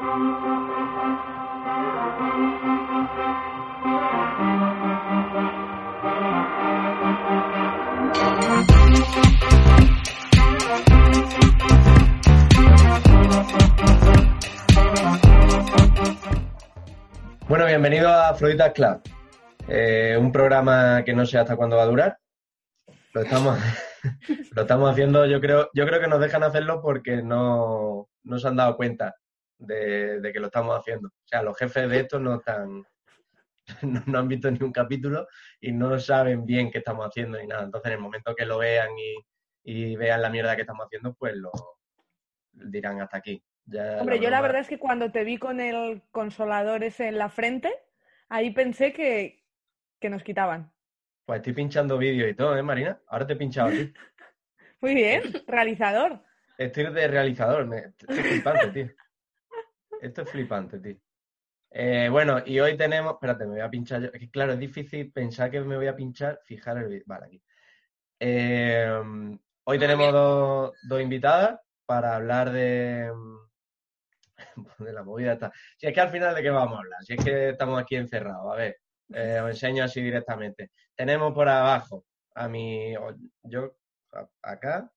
Bueno, bienvenido a Floridas Club. Eh, un programa que no sé hasta cuándo va a durar. Lo estamos, lo estamos haciendo, yo creo, yo creo que nos dejan hacerlo porque no, no se han dado cuenta de, de que lo estamos haciendo. O sea, los jefes de esto no están, no, no han visto ni un capítulo y no saben bien qué estamos haciendo ni nada. Entonces, en el momento que lo vean y, y vean la mierda que estamos haciendo, pues lo dirán hasta aquí. Ya Hombre, yo la verdad es que cuando te vi con el consolador ese en la frente, ahí pensé que, que nos quitaban. Pues estoy pinchando vídeos y todo, ¿eh, Marina? Ahora te he pinchado a ti. Muy bien, realizador. Estoy de realizador, me, esto es flipante, tío. Esto es flipante, tío. Eh, bueno, y hoy tenemos, espérate, me voy a pinchar yo. Es que claro, es difícil pensar que me voy a pinchar, fijar el vídeo. Vale, aquí. Eh, hoy tenemos dos, dos invitadas para hablar de, de la movida esta. Si es que al final de qué vamos a hablar, si es que estamos aquí encerrados, a ver, eh, os enseño así directamente. Tenemos por abajo a mi, yo a- acá,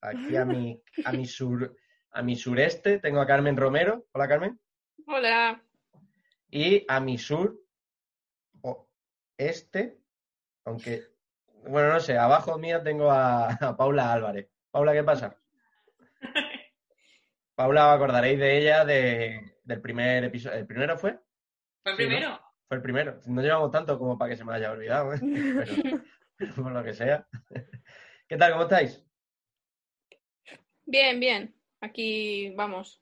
aquí a mi, a mi sur, a mi sureste tengo a Carmen Romero. Hola Carmen. Hola. Y a mi sur o este, aunque, bueno, no sé, abajo mía tengo a, a Paula Álvarez. Paula, ¿qué pasa? Paula, os acordaréis de ella de, del primer episodio. ¿El primero fue? ¿Fue el Sí, ¿no? primero? Fue el primero. No llevamos tanto como para que se me haya olvidado, ¿eh? pero, pero por lo que sea. ¿Qué tal? ¿Cómo estáis? Bien, bien. Aquí vamos.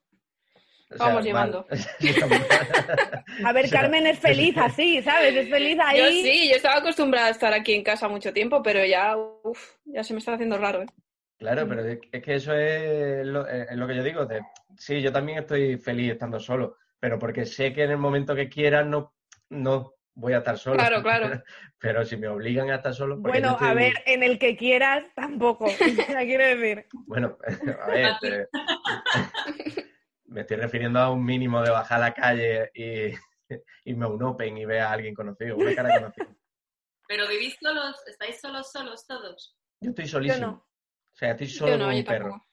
O sea, Vamos mal. llevando. A ver, O sea, Carmen es feliz así, ¿sabes? Es feliz ahí. Yo sí, yo estaba acostumbrada a estar aquí en casa mucho tiempo, pero ya, uf, ya se me está haciendo raro, ¿eh? Claro, pero es es que eso es lo, es lo que yo digo. de- sí, yo también estoy feliz estando solo, pero porque sé que en el momento que quiera no, no voy a estar solo. Claro, claro. Pero si me obligan a estar solo, porque Bueno, yo a ver, en el que quieras, tampoco. Quiero decir. Bueno, a ver, me estoy refiriendo a un mínimo de bajar a la calle y irme a un open y ver a alguien conocido, una cara conocida. Pero vivís solos, estáis solos, solos todos. Yo estoy Yo solísimo. no. O sea, estoy solo Yo no, como yo un perro.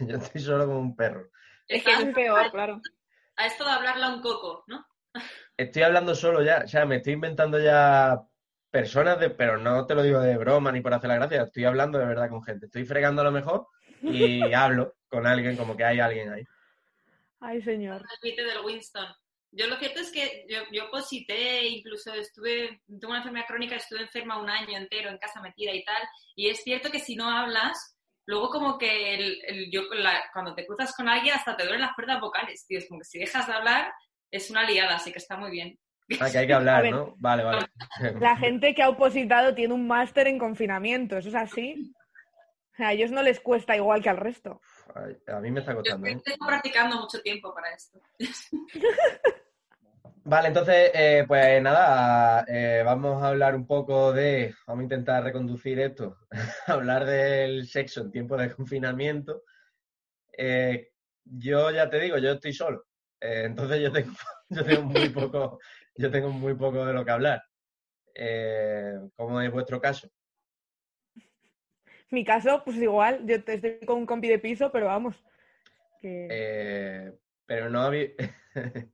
Yo estoy solo como un perro. Es que es peor, claro. A esto de hablarle a un coco, ¿no? Estoy hablando solo ya, o sea, me estoy inventando ya personas, de, pero no te lo digo de broma ni por hacer la gracia, estoy hablando de verdad con gente. Estoy fregando a lo mejor y hablo con alguien, como que hay alguien ahí. Ay, señor. El tweet del Winston. Yo lo cierto es que yo, yo posité, incluso estuve, tengo una enfermedad crónica, estuve enferma un año entero en casa metida y tal, y es cierto que si no hablas, luego como que el, el- yo la- cuando te cruzas con alguien hasta te duelen las cuerdas vocales, tío, es como que si dejas de hablar es una liada, así que está muy bien. Ah, que hay que hablar, ver. ¿no? Vale, vale. La gente que ha opositado tiene un máster en confinamiento, ¿eso es así? O sea, a ellos no les cuesta igual que al resto. Ay, a mí me está Yo costando, ¿eh? estoy practicando mucho tiempo para esto. Vale, entonces, eh, pues nada, eh, vamos a hablar un poco de, vamos a intentar reconducir esto, hablar del sexo en tiempo de confinamiento. Eh, yo ya te digo, yo estoy solo, Eh, entonces yo tengo, yo tengo muy poco, yo tengo muy poco de lo que hablar. Eh, ¿Cómo es vuestro caso? Mi caso, pues igual, yo estoy con un compi de piso, pero vamos. Que... Eh, pero no habéis,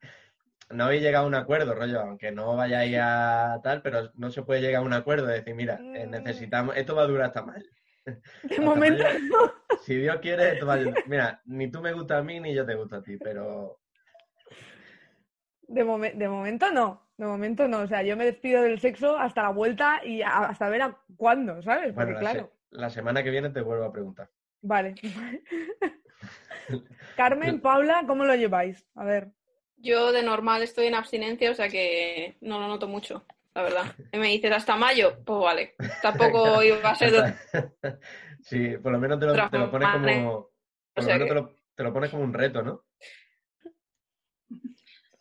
no habéis llegado a un acuerdo, rollo, aunque no vayáis a tal, pero no se puede llegar a un acuerdo de decir, mira, necesitamos, esto va a durar hasta mayo. de momento mayo. no. Si Dios quiere, esto va a durar. Mira, ni tú me gustas a mí, ni yo te gusto a ti, pero De, momen- de momento no. De momento no. O sea, yo me despido del sexo hasta la vuelta y hasta ver a cuándo, ¿sabes? Porque bueno, la, se- claro. la semana que viene te vuelvo a preguntar. Vale. Carmen, Paula, ¿cómo lo lleváis? A ver. Yo de normal estoy en abstinencia, o sea que no lo noto mucho, la verdad. Y me dices hasta mayo, pues vale. Tampoco iba a ser de Sí, por lo menos te lo, te lo pones como. Por O lo menos que- te, lo, te lo pones como un reto, ¿no?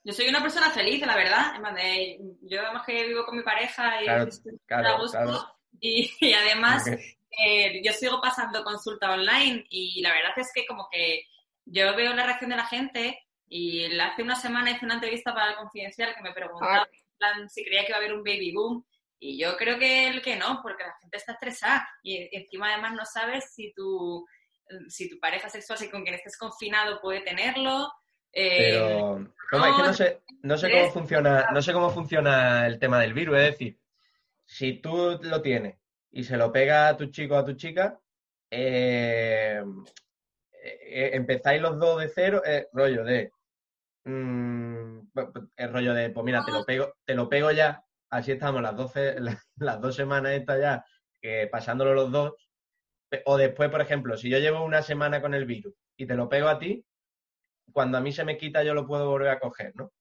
Yo soy una persona feliz, la verdad. De- yo además que vivo con mi pareja y Claro, estoy claro, a gusto. claro. Y, y además eh, yo sigo pasando consulta online y la verdad es que como que yo veo la reacción de la gente y hace una semana hice una entrevista para el Confidencial que me preguntaba Ah. en plan, si creía que iba a haber un baby boom y yo creo que el que no, porque la gente está estresada y encima además no sabes si tu, si tu pareja sexual, si con quien estés confinado puede tenerlo. Eh, Pero, toma, es que no sé, no sé cómo funciona, no sé cómo funciona el tema del virus. Es decir, si tú lo tienes y se lo pega a tu chico o a tu chica, eh, eh, empezáis los dos de cero, eh, rollo de mm, el rollo de, pues mira, te lo pego, te lo pego ya, así estamos las 12, las, las dos semanas estas ya, eh, pasándolo los dos. O después, por ejemplo, si yo llevo una semana con el virus y te lo pego a ti, cuando a mí se me quita yo lo puedo volver a coger, ¿no?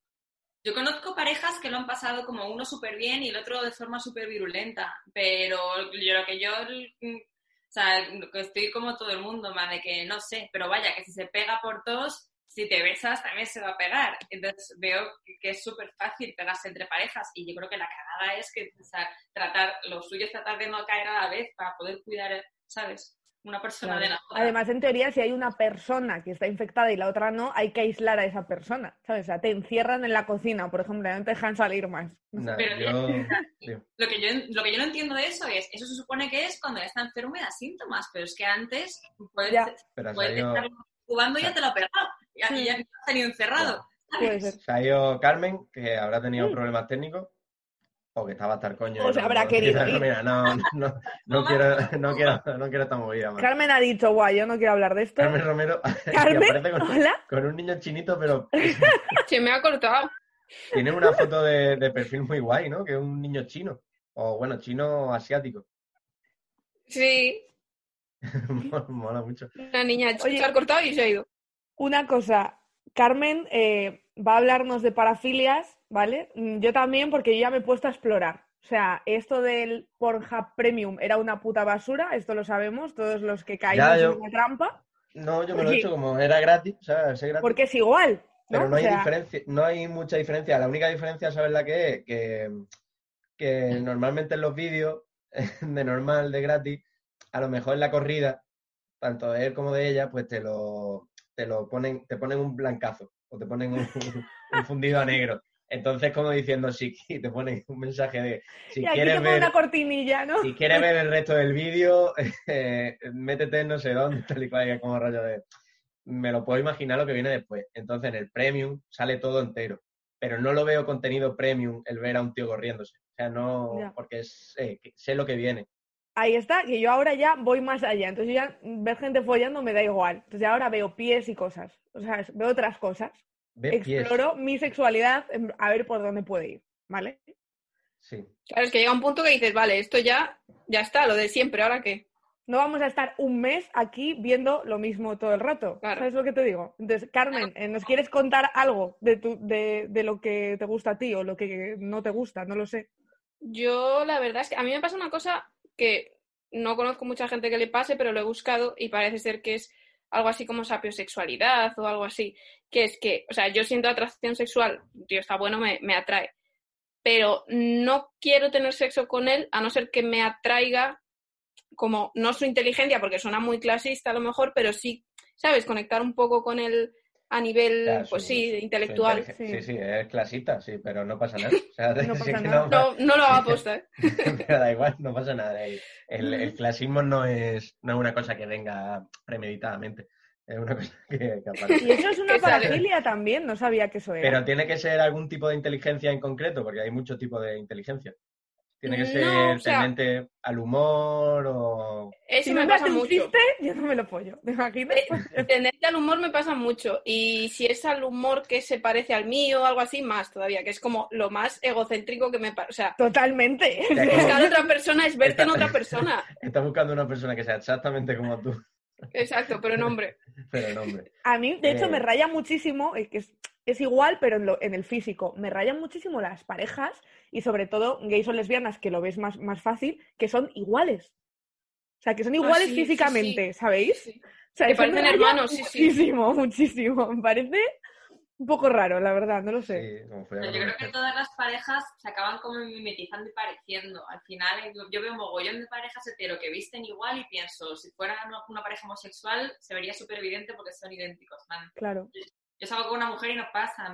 Yo conozco parejas que lo han pasado como uno súper bien y el otro de forma súper virulenta, pero yo lo que yo, mm, o sea, estoy como todo el mundo, más de que no sé, pero vaya, que si se pega por dos, si te besas también se va a pegar. Entonces veo que es súper fácil pegarse entre parejas y yo creo que la cagada es que, o sea, tratar, lo suyo es tratar de no caer a la vez para poder cuidar, ¿sabes? Una persona Claro. de la otra. Además, en teoría, si hay una persona que está infectada y la otra no, hay que aislar a esa persona, ¿sabes? O sea, te encierran en la cocina, por ejemplo, y no te dejan salir más. Pero- yo, Lo que, yo, lo que yo no entiendo de eso es, eso se supone que es cuando ya está enfermo y da síntomas, pero es que antes puedes, Ya. pero puedes estar jugando y ya te lo ha pegado. Y ya, Mm. te has tenido encerrado. Puede ¿sabes? ser. se ha ido Carmen, que habrá tenido Mm. problemas técnicos, o que estaba hasta el coño. O y se no- habrá no- querido no, no, no, no quiero, no, quiero, no quiero esta movida más. Carmen ha dicho, guay, yo no quiero hablar de esto. Carmen Romero que Carmen, aparece con, hola. con un niño chinito, pero Se me ha cortado. tiene una foto de, de perfil muy guay, ¿no? Que es un niño chino. O bueno, chino asiático. Sí, Mola mucho. una niña Oye. se ha cortado y se ha ido. Una cosa, Carmen eh, va a hablarnos de parafilias, ¿vale? Mm, Yo también, porque yo ya me he puesto a explorar. O sea, esto del Pornhub Premium era una puta basura, esto lo sabemos, todos los que caímos yo- en la trampa, No, yo me lo he hecho como era gratis, ¿sabes? Es gratis. porque es igual, ¿no? Pero no O hay sea, diferencia, no hay mucha diferencia. La única diferencia, ¿sabes la que es? Que, que normalmente en los vídeos de normal, de gratis, a lo mejor en la corrida, tanto de él como de ella, pues te lo, te lo ponen, te ponen un blancazo o te ponen un, un fundido a negro. Entonces, como diciendo, si te ponen un mensaje de si y aquí quieres te ver, una cortinilla, ¿no? si quieres ver el resto del vídeo, eh, métete en no sé dónde, tal y cual, como rollo de. Me lo puedo imaginar lo que viene después. Entonces, en el premium sale todo entero. Pero no lo veo contenido premium el ver a un tío corriéndose. O sea, no. Ya. Porque es- eh, sé lo que viene. Ahí está, que yo ahora ya voy más allá. Entonces yo ya ver gente follando me da igual. Entonces ahora veo pies y cosas. O sea, veo otras cosas. Pies. Exploro mi sexualidad a ver por dónde puede ir, ¿vale? Sí. Claro, es que llega un punto que dices, vale, esto ya, ya está, lo de siempre, ¿ahora qué? No vamos a estar un mes aquí viendo lo mismo todo el rato. Claro. ¿Sabes lo que te digo? Entonces, Carmen, eh, ¿nos quieres contar algo de, tu, de, de lo que te gusta a ti o lo que no te gusta? No lo sé. Yo, la verdad es que a mí me pasa una cosa que no conozco mucha gente que le pase, pero lo he buscado y parece ser que es algo así como sapiosexualidad o algo así, que es que, o sea, yo siento atracción sexual, tío, está bueno, me, me atrae, pero no quiero tener sexo con él a no ser que me atraiga como, no su inteligencia, porque suena muy clasista a lo mejor, pero sí, ¿sabes? Conectar un poco con él a nivel, pues su- sí, intelectual. sí. Sí, sí, es clasista, sí, pero no pasa nada. O sea, No pasa nada. No, no lo hago aposta, ¿eh? pero da igual, no pasa nada. El, el- clasismo no es, no es una cosa que venga premeditadamente. Es una cosa que, que aparece. Y eso es una parafilia también, no sabía que eso era. Pero tiene que ser algún tipo de inteligencia en concreto, porque hay muchos tipos de inteligencia. Tiene que No, ser o sea- tendente al humor o... Eso si me no me pasa mucho. chiste, yo no me lo pollo. ¿Te imaginas? Eh, Tendente al humor me pasa mucho. Y si es al humor que se parece al mío o algo así, más todavía, que es como lo más egocéntrico que me parece. O sea, Totalmente. Buscar a otra persona es verte en otra persona. Está buscando una persona que sea exactamente como tú. Exacto, pero en hombre. pero en hombre. A mí, de hecho, Eh. me raya muchísimo, eh, que es, es igual, pero en, lo- en el físico. Me rayan muchísimo las parejas y sobre todo gays o lesbianas, que lo ves más, más fácil, que son iguales. O sea, que son iguales Ah, sí, sí, físicamente, ¿sabéis? Sí. O sea, Que eso me parecen hermanos, sí, sí. Muchísimo, muchísimo. Me parece un poco raro, la verdad, no lo sé. Sí, como fue Pero yo creo que todas las parejas se acaban como mimetizando y pareciendo. Al final, eh, yo- yo veo un mogollón de parejas hetero que visten igual y pienso, si fuera una, una pareja homosexual, se vería súper evidente porque son idénticos. man. Claro. Yo salgo con una mujer y nos pasa,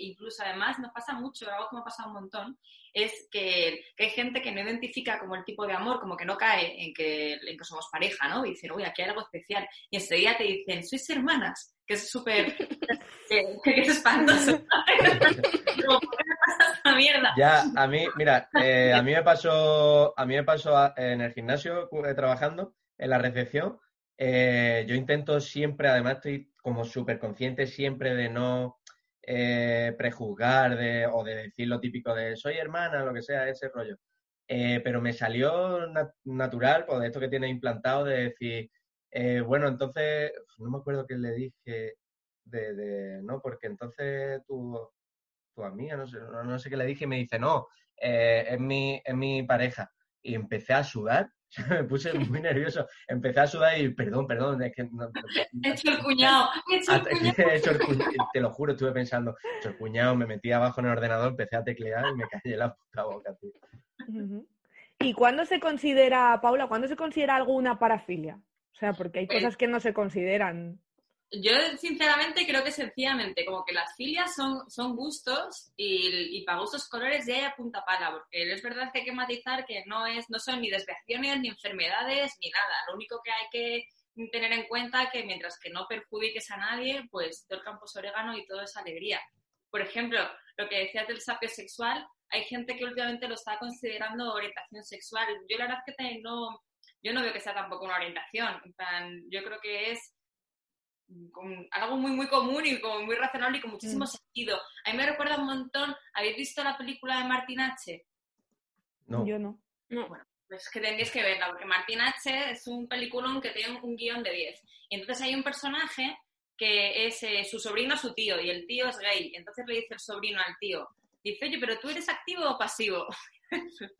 incluso además nos pasa mucho, algo que me ha pasado un montón, es que, que hay gente que no identifica como el tipo de amor, como que no cae en que, en que somos pareja, ¿no? Y dicen, uy, aquí hay algo especial. Y enseguida te dicen, sois hermanas, que es súper, que, que es espantoso. Como, ¿por qué me pasa esta mierda? Ya, a mí, mira, eh, a mí me pasó, a mí me pasó a- en el gimnasio eh, trabajando, en la recepción. Eh, yo intento siempre, además estoy como súper consciente siempre de no eh, prejuzgar de, o de decir lo típico de soy hermana, lo que sea, ese rollo. Eh, pero me salió na- natural, pues esto que tiene implantado, de decir, bueno, entonces, no me acuerdo qué le dije, de, no, porque entonces tú, tu amiga, no sé, no, sé qué le dije, y me dice, no, es, mi, es mi pareja. Y empecé a sudar, me puse muy nervioso, empecé a sudar y, perdón, perdón, es que... no- He hecho el cuñado, he hecho el cuñado. he hecho el cuñ- te lo juro, estuve pensando, he hecho el cuñado, me metí abajo en el ordenador, empecé a teclear y me callé la puta boca, tío. ¿Y cuándo se considera, Paula, cuándo se considera algo una parafilia? O sea, porque hay Pues- cosas que no se consideran. Yo, sinceramente, creo que sencillamente, como que las filias son, son gustos y, para gustos colores ya hay a punta pala, porque es verdad que hay que matizar que no, es, no son ni desviaciones, ni enfermedades, ni nada. Lo único que hay que tener en cuenta que mientras que no perjudiques a nadie, pues todo el campo es orégano y todo es alegría. Por ejemplo, lo que decías del sapio sexual, hay gente que últimamente lo está considerando orientación sexual. Yo la verdad es que no, yo no veo que sea tampoco una orientación. Yo creo que es con algo muy muy común y como muy razonable y con muchísimo Mm. sentido. A mí me recuerda un montón, ¿habéis visto la película de Martin H? No, Yo no. No. Pues que tendréis que verla, porque Martin H es un peliculón que tiene un guion de 10. Y entonces hay un personaje que es eh, su sobrino, su tío, y el tío es gay. Entonces le dice el sobrino al tío, dice, oye, pero tú eres activo o pasivo.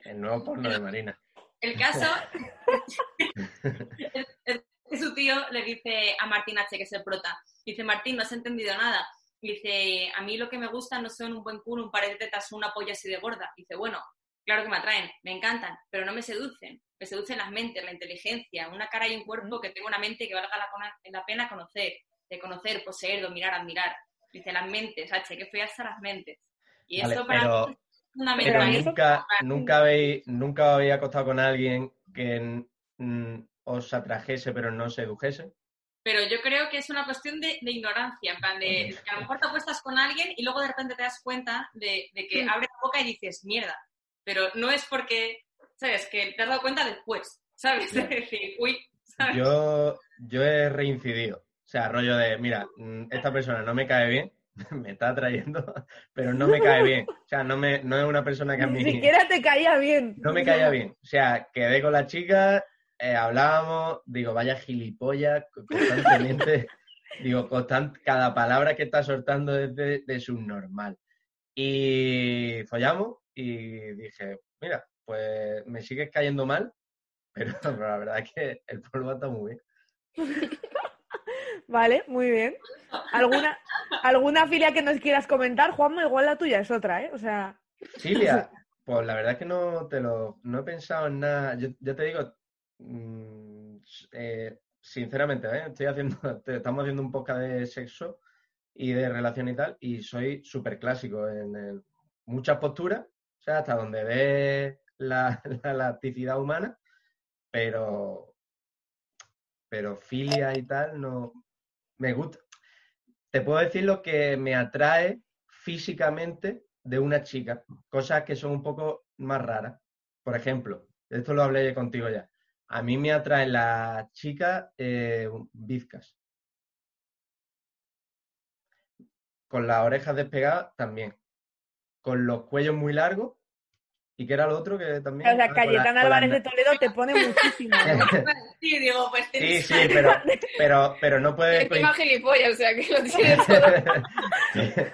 el nuevo porno de Marina. El caso que su tío le dice a Martín H, que es el prota, dice, Martín, no has entendido nada. Dice, a mí lo que me gusta no son un buen culo, un par de tetas una polla así de gorda. Dice, bueno, claro que me atraen, me encantan, pero no me seducen. Me seducen las mentes, la inteligencia, una cara y un cuerpo que tengo una mente que valga la, pena conocer, de conocer, poseer, dominar, admirar. Dice, las mentes, H, que feas las mentes. Y Vale, esto para pero- mí es una Pero eso- nunca, nunca habéis, nunca habéis acostado con alguien que mm, os atrajese pero no sedujese. Pero yo creo que es una cuestión de, de ignorancia, en plan de que a lo mejor te acuestas con alguien y luego de repente te das cuenta de, de que abres la boca y dices, mierda. Pero no es porque, ¿sabes? Que te has dado cuenta después, ¿sabes? Es decir, uy, ¿sabes? Yo, yo he reincidido. O sea, rollo de, mira, mm, esta persona no me cae bien, me está atrayendo, pero no me cae bien. O sea, no, me, no es una persona que a mí Ni siquiera te caía bien. no me caía bien. O sea, quedé con la chica, eh, hablábamos, digo, vaya gilipollas, co- constantemente, digo, constant- cada palabra que está soltando es de, de subnormal. Y follamos y dije, mira, pues me sigues cayendo mal, pero, pero la verdad es que el polvo está muy bien. Vale, muy bien. ¿Alguna, ¿Alguna filia que nos quieras comentar, Juanma? Igual la tuya es otra, ¿eh? O sea, Silvia, pues la verdad es que no te lo, no he pensado en nada. Yo, yo te digo, mm, eh, sinceramente, ¿eh? Estoy haciendo, estamos haciendo un podcast de sexo y de relación y tal, y soy súper clásico en muchas posturas, o sea, hasta donde ve la, la elasticidad humana, pero, pero filia y tal, no, me gusta. Te puedo decir lo que me atrae físicamente de una chica, cosas que son un poco más raras. Por ejemplo, esto lo hablé contigo ya. A mí me atraen las chicas eh, bizcas. Con las orejas despegadas también. Con los cuellos muy largos ¿Y qué era lo otro que también? O sea, Ah, con la- Cayetana Álvarez de Toledo te pone muchísimo. Sí, digo, pues Sí, tienes sí, pero, pero, pero no puede Encima coincidir. gilipollas, o sea que lo tiene todo.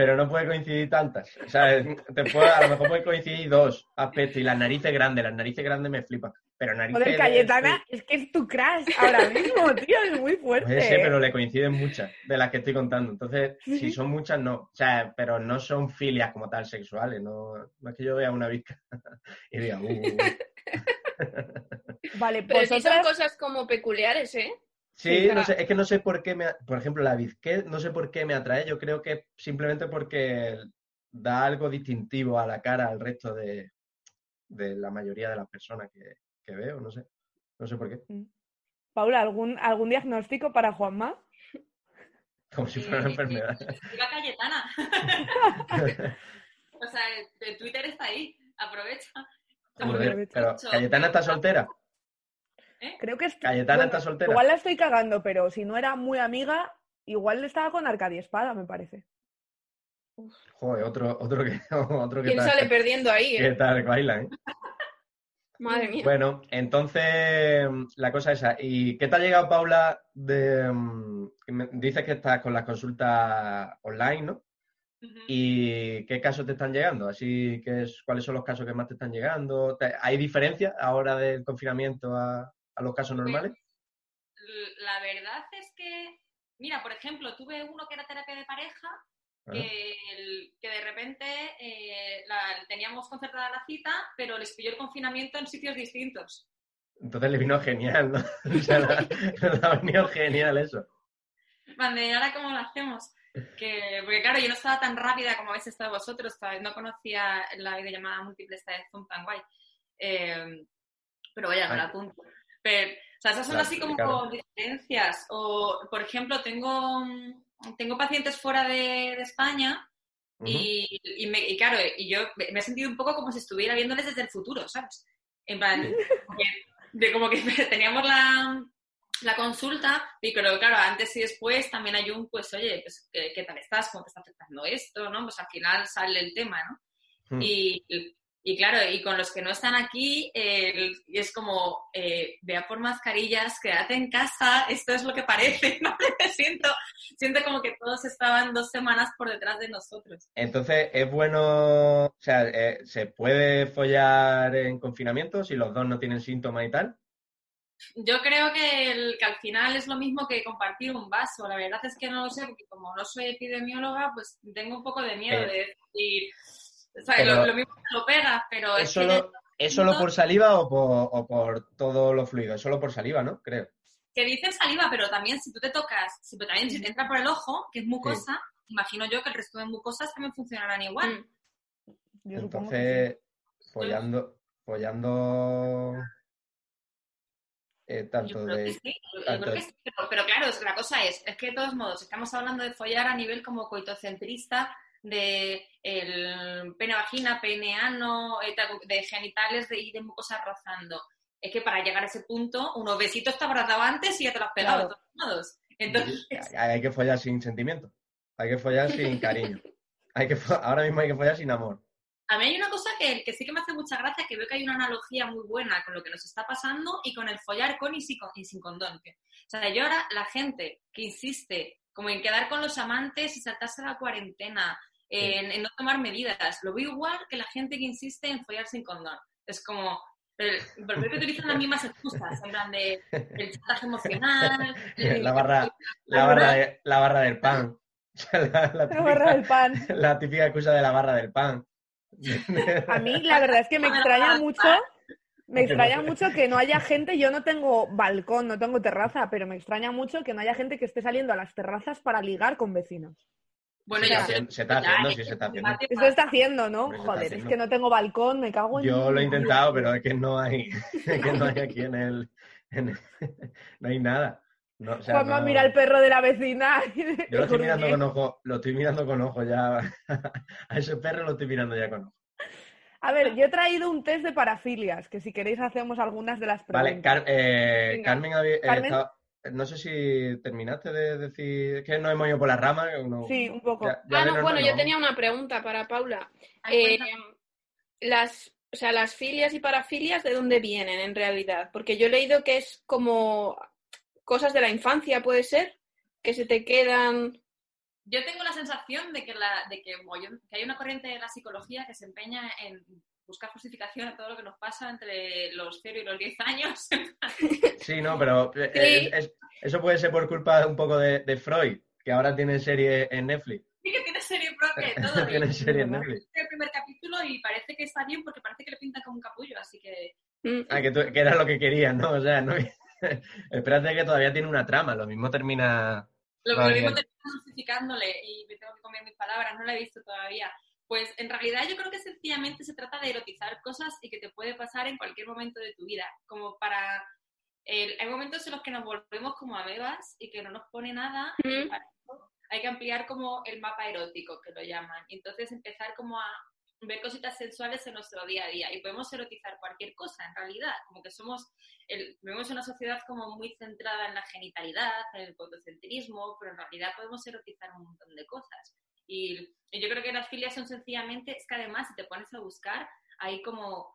Pero no puede coincidir tantas. O sea, te puede- a lo mejor puede coincidir dos aspectos. Y las narices grandes, las narices grandes me flipan. Pero narices. Joder, de- Cayetana, es que es tu crush ahora mismo, tío, es muy fuerte. Ser, ¿eh? pero le coinciden muchas de las que estoy contando. Entonces, si son muchas, no. O sea, pero no son filias como tal sexuales. No, no es que yo vea una visca y diga, uh. Vale, Pero sí son cosas como peculiares, ¿eh? Sí, Sí, no sé, es que no sé por qué me, por ejemplo, la bizqué, no sé por qué me atrae. Yo creo que simplemente porque da algo distintivo a la cara al resto de, de la mayoría de las personas que, que veo, no sé. No sé por qué. Paula, ¿algún, ¿algún diagnóstico para Juanma? Como si fuera una enfermedad. Viva Cayetana. o sea, el Twitter está ahí. Aprovecha. Joder, pero. Cayetana está soltera. Creo que es... Cayetana bueno, está soltera. Igual la estoy cagando, pero si no era muy amiga, igual estaba con Arcadia Espada, me parece. Joder, otro, otro que, otro que ¿Quién tal, sale perdiendo ahí, eh? tal baila, ¿eh? Madre mía. Bueno, entonces la cosa esa. ¿Y qué te ha llegado, Paula? De, mm, dices que estás con las consultas online, ¿no? ¿Y qué casos te están llegando? Así que es, ¿cuáles son los casos que más te están llegando? ¿Te- ¿Hay diferencia ahora del confinamiento a, a los casos normales? L- La verdad es que, mira, por ejemplo, tuve uno que era terapia de pareja, Ah, que, el- que de repente eh, la- teníamos concertada la cita, pero les pilló el confinamiento en sitios distintos. Entonces le vino genial, ¿no? O sea, le, ha venido genial eso. Vale, ¿ahora cómo lo hacemos? Que, porque claro, yo no estaba tan rápida como habéis estado vosotros, ¿sabes? no conocía la videollamada múltiple esta de Zoom tan guay. Eh, pero vaya, me la apunto. Pero, o sea, esas son Claro, así como claro. diferencias. O, por ejemplo, tengo, mm, tengo pacientes fuera de, de España y, y me- y claro, y yo me he sentido un poco como si estuviera viéndoles desde el futuro, ¿sabes? En plan, Sí. como que- de como que teníamos la, la consulta, y pero claro, antes y después también hay un, pues, oye, pues, ¿qué, qué tal estás? ¿Cómo te está afectando esto? ¿no? Pues al final sale el tema, ¿no? Mm. Y, y claro, y con los que no están aquí, eh, es como, eh, vea por mascarillas, quédate en casa, esto es lo que parece, ¿no? siento, siento como que todos estaban dos semanas por detrás de nosotros. Entonces, ¿es bueno, o sea, eh, se puede follar en confinamiento si los dos no tienen síntomas y tal? Yo creo que, el- que al final es lo mismo que compartir un vaso. La verdad es que no lo sé, porque como no soy epidemióloga, pues tengo un poco de miedo Eh, de decir, lo, lo mismo que lo pegas, pero ¿Es es que solo, ¿es solo por saliva o por, o por todo lo fluido? Es solo por saliva, ¿no? Creo. que dicen saliva, pero también si tú te tocas, si pero también si te entra por el ojo, que es mucosa, imagino yo que el resto de mucosas también funcionarán igual. Mm. Yo sí. Entonces, follando, follando eh, Yo tanto creo que de... sí, yo tanto creo que sí, pero, pero claro, la cosa es, es que de todos modos estamos hablando de follar a nivel como coitocentrista, de el pene vagina, pene ano, eh, de genitales de, y de mucosas rozando. Es que para llegar a ese punto, unos besitos te habrás dado antes y ya te lo has pegado Claro. de todos modos. Entonces, Hay que follar sin sentimiento. Hay que follar sin cariño. Hay que Ahora mismo hay que follar sin amor. A mí hay una cosa que, que sí que me hace mucha gracia, que veo que hay una analogía muy buena con lo que nos está pasando y con el follar con y sin, con- y sin condón. O sea, yo ahora la gente que insiste como en quedar con los amantes y saltarse la cuarentena, en, en no tomar medidas, lo veo igual que la gente que insiste en follar sin condón. Es como, creo que utilizan las mismas excusas, en plan de el chantaje emocional, el- La barra, la barra, de- la barra del pan. La, la La barra del típica, pan. la típica excusa de la barra del pan. A mí la verdad es que me extraña mucho, me extraña mucho que no haya gente, yo no tengo balcón, no tengo terraza, pero me extraña mucho que no haya gente que esté saliendo a las terrazas para ligar con vecinos. Bueno, Se yo está haciendo- se está ya, haciendo, es sí, se está el haciendo. Eso está haciendo, ¿no? Joder, es que no tengo balcón, me cago en... Yo lo he intentado, pero es que no hay, es que no hay aquí en el, en el- no hay nada. No, o sea, Juanma no- mira al perro de la vecina. Yo lo estoy mirando con ojo, lo estoy mirando con ojo ya. A ese perro lo estoy mirando ya con ojo. A ver, yo he traído un test de parafilias, que si queréis hacemos algunas de las preguntas. Vale, Car- eh, Venga. Carmen, había- eh, Carmen. estaba- no sé si terminaste de decir, es que no hemos ido por las ramas. no- Sí, un poco. ya- ya Ah, de no, normal bueno, no yo tenía una pregunta para Paula. Ay, Eh, las o sea, las filias y parafilias, ¿de dónde vienen en realidad? Porque yo he leído que es como cosas de la infancia, ¿puede ser? Que se te quedan... Yo tengo la sensación de que, la, de que, que hay una corriente de la psicología que se empeña en buscar justificación a todo lo que nos pasa entre los 0 y los 10 años. Sí, no, pero eh, eh, es- eso puede ser por culpa un poco de, de Freud, que ahora tiene serie en Netflix. Sí que tiene serie propia y todo. tiene y- serie en. Netflix. el primer capítulo y parece que está bien porque parece que le pintan como un capullo, así que Mm, Ah, que, tú- que era lo que querías, ¿no? O sea, no... Espérate que todavía tiene una trama, lo mismo termina... lo, lo mismo termino justificándole y me tengo que comer mis palabras, no la he visto todavía. Pues en realidad yo creo que sencillamente se trata de erotizar cosas y que te puede pasar en cualquier momento de tu vida, como para... el- hay momentos en los que nos volvemos como amebas y que no nos pone nada y para eso hay que ampliar como el mapa erótico, que lo llaman. Y entonces empezar como a ver cositas sensuales en nuestro día a día y podemos erotizar cualquier cosa en realidad, como que somos, el, vivimos una sociedad como muy centrada en la genitalidad, en el fotocentrismo, pero en realidad podemos erotizar un montón de cosas. Y, yo creo que las filias son sencillamente, es que además si te pones a buscar, hay como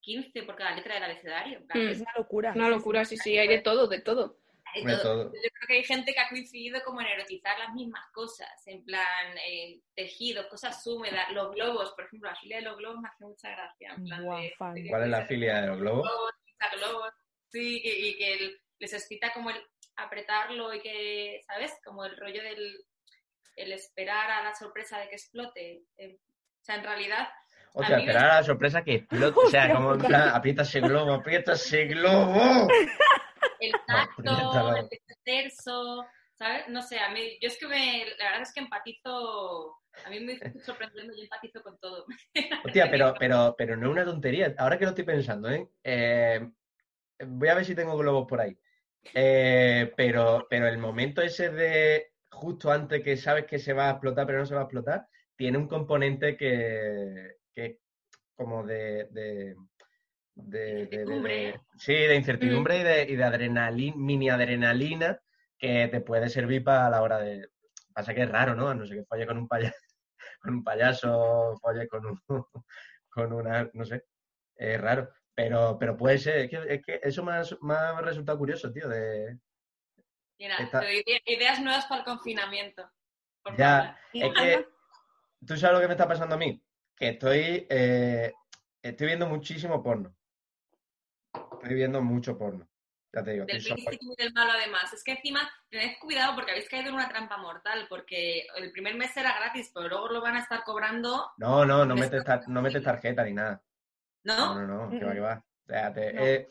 15 por cada letra del abecedario. Mm. Es una locura. Una locura, sí, sí, hay de todo, de todo. hay De todo. todo. Yo creo que hay gente que ha coincidido como en erotizar las mismas cosas, en plan eh, tejidos, cosas húmedas, los globos, por ejemplo, la filia de los globos me hace mucha gracia. En plan Buah, de- fan. de que ¿Cuál es la filia de los globos? globos, pintar globos, sí, y, y que el- les excita como el apretarlo y que, ¿sabes? Como el rollo del el esperar a la sorpresa de que explote. Eh, o sea, en realidad, O sea, me- esperar a la sorpresa que explote. O sea, como en plan, aprieta ese globo, aprieta ese globo. el tacto, el terso, ¿sabes? No sé, a mí, yo es que me, la verdad es que empatizo, a mí me estoy sorprendiendo, yo empatizo con todo. Hostia, pero, pero, pero no es una tontería. Ahora que lo estoy pensando, ¿eh? Eh, voy a ver si tengo globos por ahí. Eh, pero, pero el momento ese de justo antes que sabes que se va a explotar, pero no se va a explotar, tiene un componente que, que es como de, de, de- de- de- Incertidumbre. de- sí, de incertidumbre y de, y de adrenalina, mini adrenalina que te puede servir para la hora de. Pasa que es raro, ¿no? A no sé que folle con un payaso, con un payaso, folle con un, con una, no sé, es raro. Pero, pero puede ser, es que, es que eso me ha, me ha resultado curioso, tío, de, Mira, te doy ideas nuevas para el confinamiento. Por Ya. Es que, ¿tú sabes lo que me está pasando a mí? Que estoy, eh, estoy viendo muchísimo porno. Estoy viendo mucho porno. Ya te digo, Del príncipe y del malo además. Es que encima tened cuidado porque habéis caído en una trampa mortal, porque el primer mes era gratis, pero luego lo van a estar cobrando, No, no, no Me metes, está- tar- no metes tarjeta ni nada. No, ¿no? no, no, que va, que va. O sea, te- No. eh,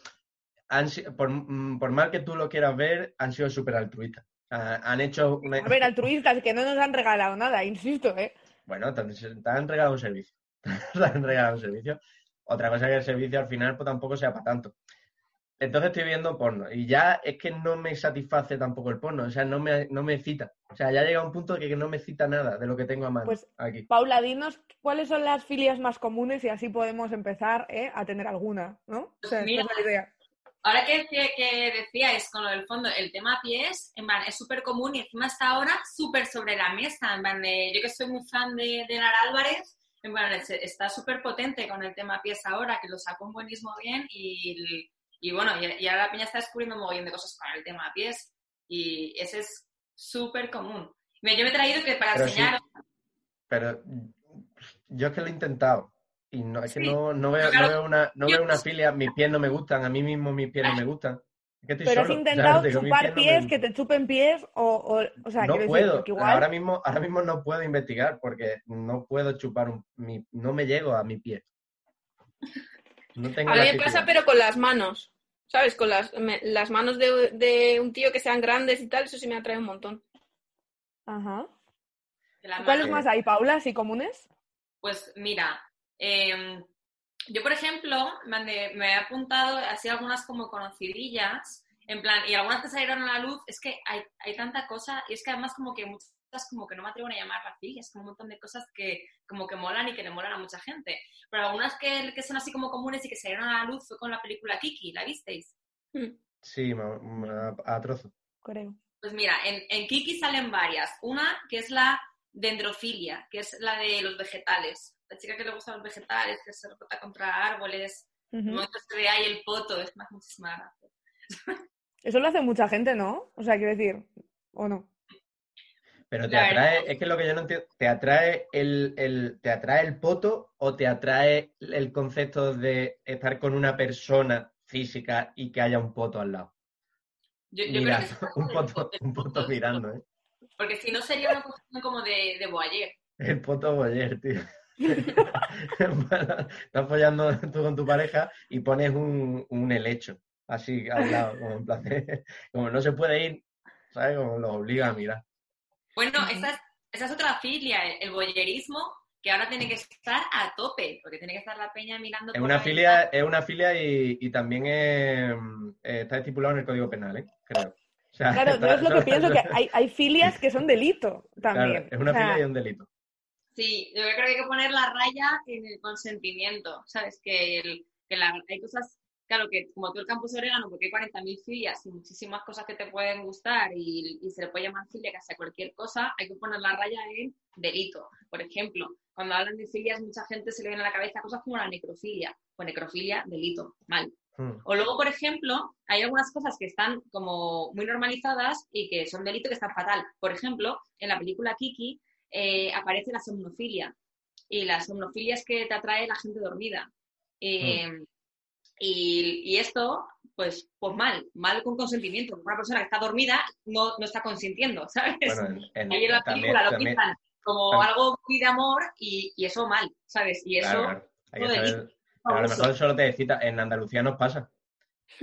han por, mm, por mal que tú lo quieras ver, han sido súper altruistas. Sea, han hecho una... A ver, altruistas que no nos han regalado nada, insisto, ¿eh? Bueno, te, te han regalado un servicio. te han regalado un servicio. Otra cosa es que el servicio al final pues tampoco sea para tanto. Entonces estoy viendo porno y ya es que no me satisface tampoco el porno, o sea, no me, no me cita. O sea, ya llega un punto de que no me cita nada de lo que tengo a mano Pues- aquí. Paula, dinos cuáles son las filias más comunes y así podemos empezar ¿eh? a tener alguna, ¿no? O sea, esta es la idea. Ahora que, que, que decíais con lo del fondo, el tema pies, en plan, es súper común y encima está ahora súper sobre la mesa. En plan, de- yo que soy muy fan de, de Lara Álvarez, en plan, es- está súper potente con el tema pies ahora, que lo sacó un buenismo bien y, y bueno, y, y ahora la peña está descubriendo un mogollón de cosas con el tema pies y ese es súper común. Mira, yo me he traído que para Pero sí. enseñar, Pero yo es que lo he intentado y no, es que Sí. no, no veo, Claro. no veo una, no veo una filia, mis pies no me gustan, a mí mismo mis pies no me gustan. Es que estoy Pero has solo, intentado. Digo, mis chupar pies no me que te chupen pies, o, o, o sea, no decir, puedo, igual... ahora mismo, ahora mismo no puedo investigar porque no puedo chupar un, mi, no me llego a mi pie. No tengo A mí me pasa, pero con las manos. ¿Sabes? Con las, me- las manos de, de un tío que sean grandes y tal, eso sí me atrae un montón. Ajá. ¿Cuáles más hay, Paula, así comunes? Pues mira, em, yo por ejemplo me, he apuntado así algunas como conocidillas, en plan, y algunas que salieron a la luz, es que hay, hay tanta cosa, y es que además como que muchas como que no me atrevo a llamar filias, como un montón de cosas que como que molan y que le molan a mucha gente. Pero algunas que, que son así como comunes y que salieron a la luz fue con la película Kiki, ¿la visteis? Sí, ma- ma- a, trozo. Creo. Pues mira, en, en Kiki salen varias. Una que es la dendrofilia, que es la de los vegetales. La chica que le gustan los vegetales, que se rebota contra árboles. Ujú. De momento se ve ahí el poto, es más muchísima gracia. Eso lo hace mucha gente, ¿no? O sea, quiero decir, ¿o no? Pero te La verdad. atrae, es que lo que yo no entiendo, ¿te atrae el, el- te atrae el poto o te atrae el concepto de estar con una persona física y que haya un poto al lado? Yo, yo Mira, creo que un poto, poto, un poto mirando, ¿eh? Porque si no sería una cuestión como de, de voyeur. El poto boyer, tío. Estás follando tú con tu pareja y pones un, un helecho así al lado, como en plan de- como no se puede ir, ¿sabes? Como lo obliga a mirar. Bueno, esa, es, esa es otra filia, el, el que ahora tiene que estar a tope, porque tiene que estar la peña mirando Es por una la filia, es una filia y, y también es, eh, está estipulado en el Código Penal, ¿eh? Creo. O sea, Claro, yo es lo que pienso, que hay, hay filias que son delito Claro, también. es una O sea, filia y un delito. Sí, yo creo que hay que poner la raya en el consentimiento, ¿sabes? Que, el, que la- hay cosas, claro, que como tú el campus orégano, porque hay 40.000 filias y muchísimas cosas que te pueden gustar y, y se le puede llamar filia casi a cualquier cosa, hay que poner la raya en delito. Por ejemplo, cuando hablan de filias, mucha gente se le viene a la cabeza cosas como la necrofilia. Pues necrofilia, delito, mal. Hmm. O luego, por ejemplo, hay algunas cosas que están como muy normalizadas y que son delito que están fatal. Por ejemplo, en la película Kiki eh, aparece la somnofilia. Y la somnofilia es que te atrae la gente dormida. Eh, y, y esto, pues, pues mal, mal con consentimiento. Una persona que está dormida no, no está consintiendo, ¿sabes? Bueno, en, Ahí en la también, película lo también- pintan como también- algo muy de amor y, y eso mal, ¿sabes? Y eso claro, claro, pero a lo mejor solo te excita. En Andalucía nos pasa.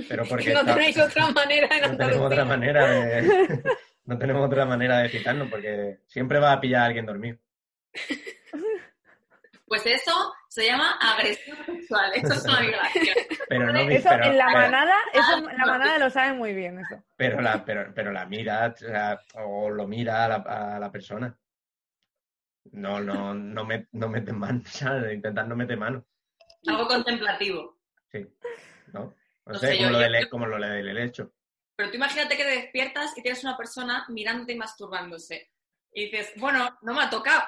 Pero porque no está- tenéis otra manera en no tenemos otra Andalucía. manera de no tenemos otra manera de excitarnos porque siempre va a pillar a alguien dormido. Pues eso se llama agresión sexual, eso es una violación. Pero no Eso pero, en la pero- manada, eso en la manada lo sabe muy bien eso. pero la, pero, pero la mira, o, sea, o lo mira a la, a la persona. No, no, no, me, no mete mano, ¿sabes? Intentar no meter mano. Algo contemplativo. Sí. ¿No? No, No sé, sé, como, yo- lo yo- del, como lo del helecho. Pero tú imagínate que te despiertas y tienes una persona mirándote y masturbándose. Y dices, bueno, no me ha tocado.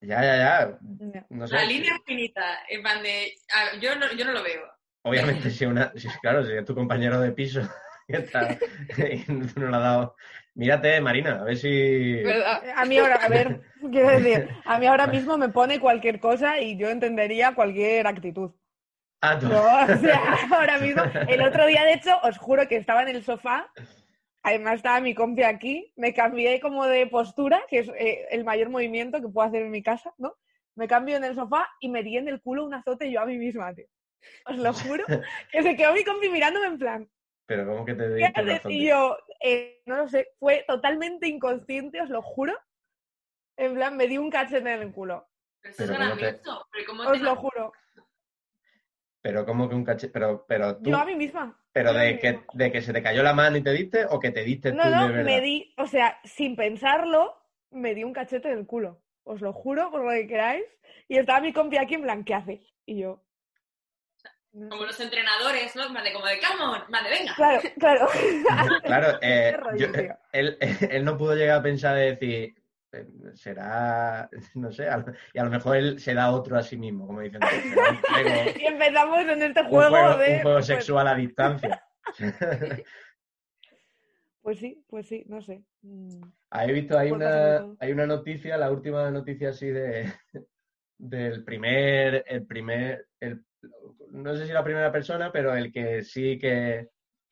Ya, ya, ya. No sé. La línea finita. En plan de, a- yo, no, yo no lo veo. Obviamente, si una, si- claro, si es tu compañero de piso y, está, y tú no le has dado. Mírate, Marina, a ver si. ¿Verdad? A mí ahora, a ver, quiero decir, a mí ahora mismo me pone cualquier cosa y yo entendería cualquier actitud. Ah, tú- No, o sea, ahora mismo, el otro día, de hecho, os juro que estaba en el sofá, además estaba mi compi aquí, me cambié como de postura, que es eh, el mayor movimiento que puedo hacer en mi casa, ¿no? Me cambio en el sofá y me di en el culo un azote yo a mí misma, tío. Os lo juro, que se quedó mi compi mirándome en plan, Pero ¿cómo que te azote? Y yo, eh, no lo sé, fue totalmente inconsciente, os lo juro. En plan, me di un cachete en el culo, Pero eso Pero es ¿cómo te- gracioso. Pero ¿cómo os te lo juro. Pero ¿cómo que un caché? Pero, pero tú, Yo a mí misma. pero de que, misma. de que se te cayó la mano y te diste o que te diste No, tú no, de verdad. me di, o sea, sin pensarlo, me di un cachete en el culo. Os lo juro, por lo que queráis. Y estaba mi compi aquí en plan, ¿qué haces? Y yo. Como los entrenadores, ¿no? Más de como de, come on, más de venga. Claro, claro. Claro, eh, Qué rollo, yo- tío. él, él no pudo llegar a pensar de decir, eh, será, no sé, a lo- y a lo mejor él se da otro a sí mismo, como dicen. juego, Y empezamos en este juego, juego- de. un juego pues- sexual a distancia. Pues, sí, pues sí, no sé. Mm. He visto, hay una, hay una noticia, la última noticia así de del primer, el primer, el, no sé si la primera persona, pero el que sí que,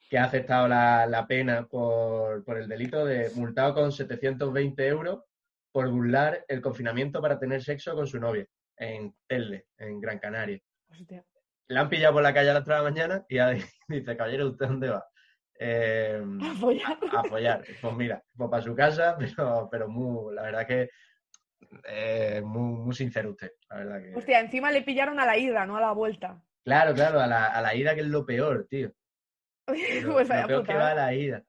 que ha aceptado la, la pena por, por el delito de multado con 720 euros por burlar el confinamiento para tener sexo con su novia en Telde, en Gran Canaria. Hostia. La han pillado por la calle a las 3 de la mañana y ya dice, caballero, ¿usted dónde va? Eh, A follar. a follar. Pues mira, pues para su casa, pero, pero muy, la verdad que eh, muy, muy sincero usted, la verdad que. Hostia, encima le pillaron a la ida, no a la vuelta. Claro, claro, a la, a la ida que es lo peor, tío. Lo, pues lo que va a la ida.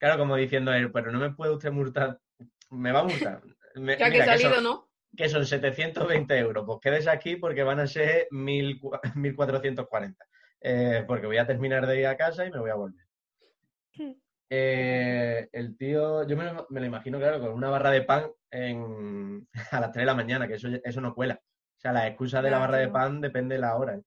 Claro, como diciendo él, pero no me puede usted multar. Me va a multar. Me- Ya que he mira, salido, son, ¿no? que son 720 euros. Pues quédese aquí porque van a ser 1000 cua- 1440. Eh, porque voy a terminar de ir a casa y me voy a volver. Eh, el tío, yo me lo, me lo imagino, claro, con una barra de pan en, a las 3 de la mañana, que eso, eso no cuela. O sea, la excusa de la barra de pan depende de la hora. ¿eh?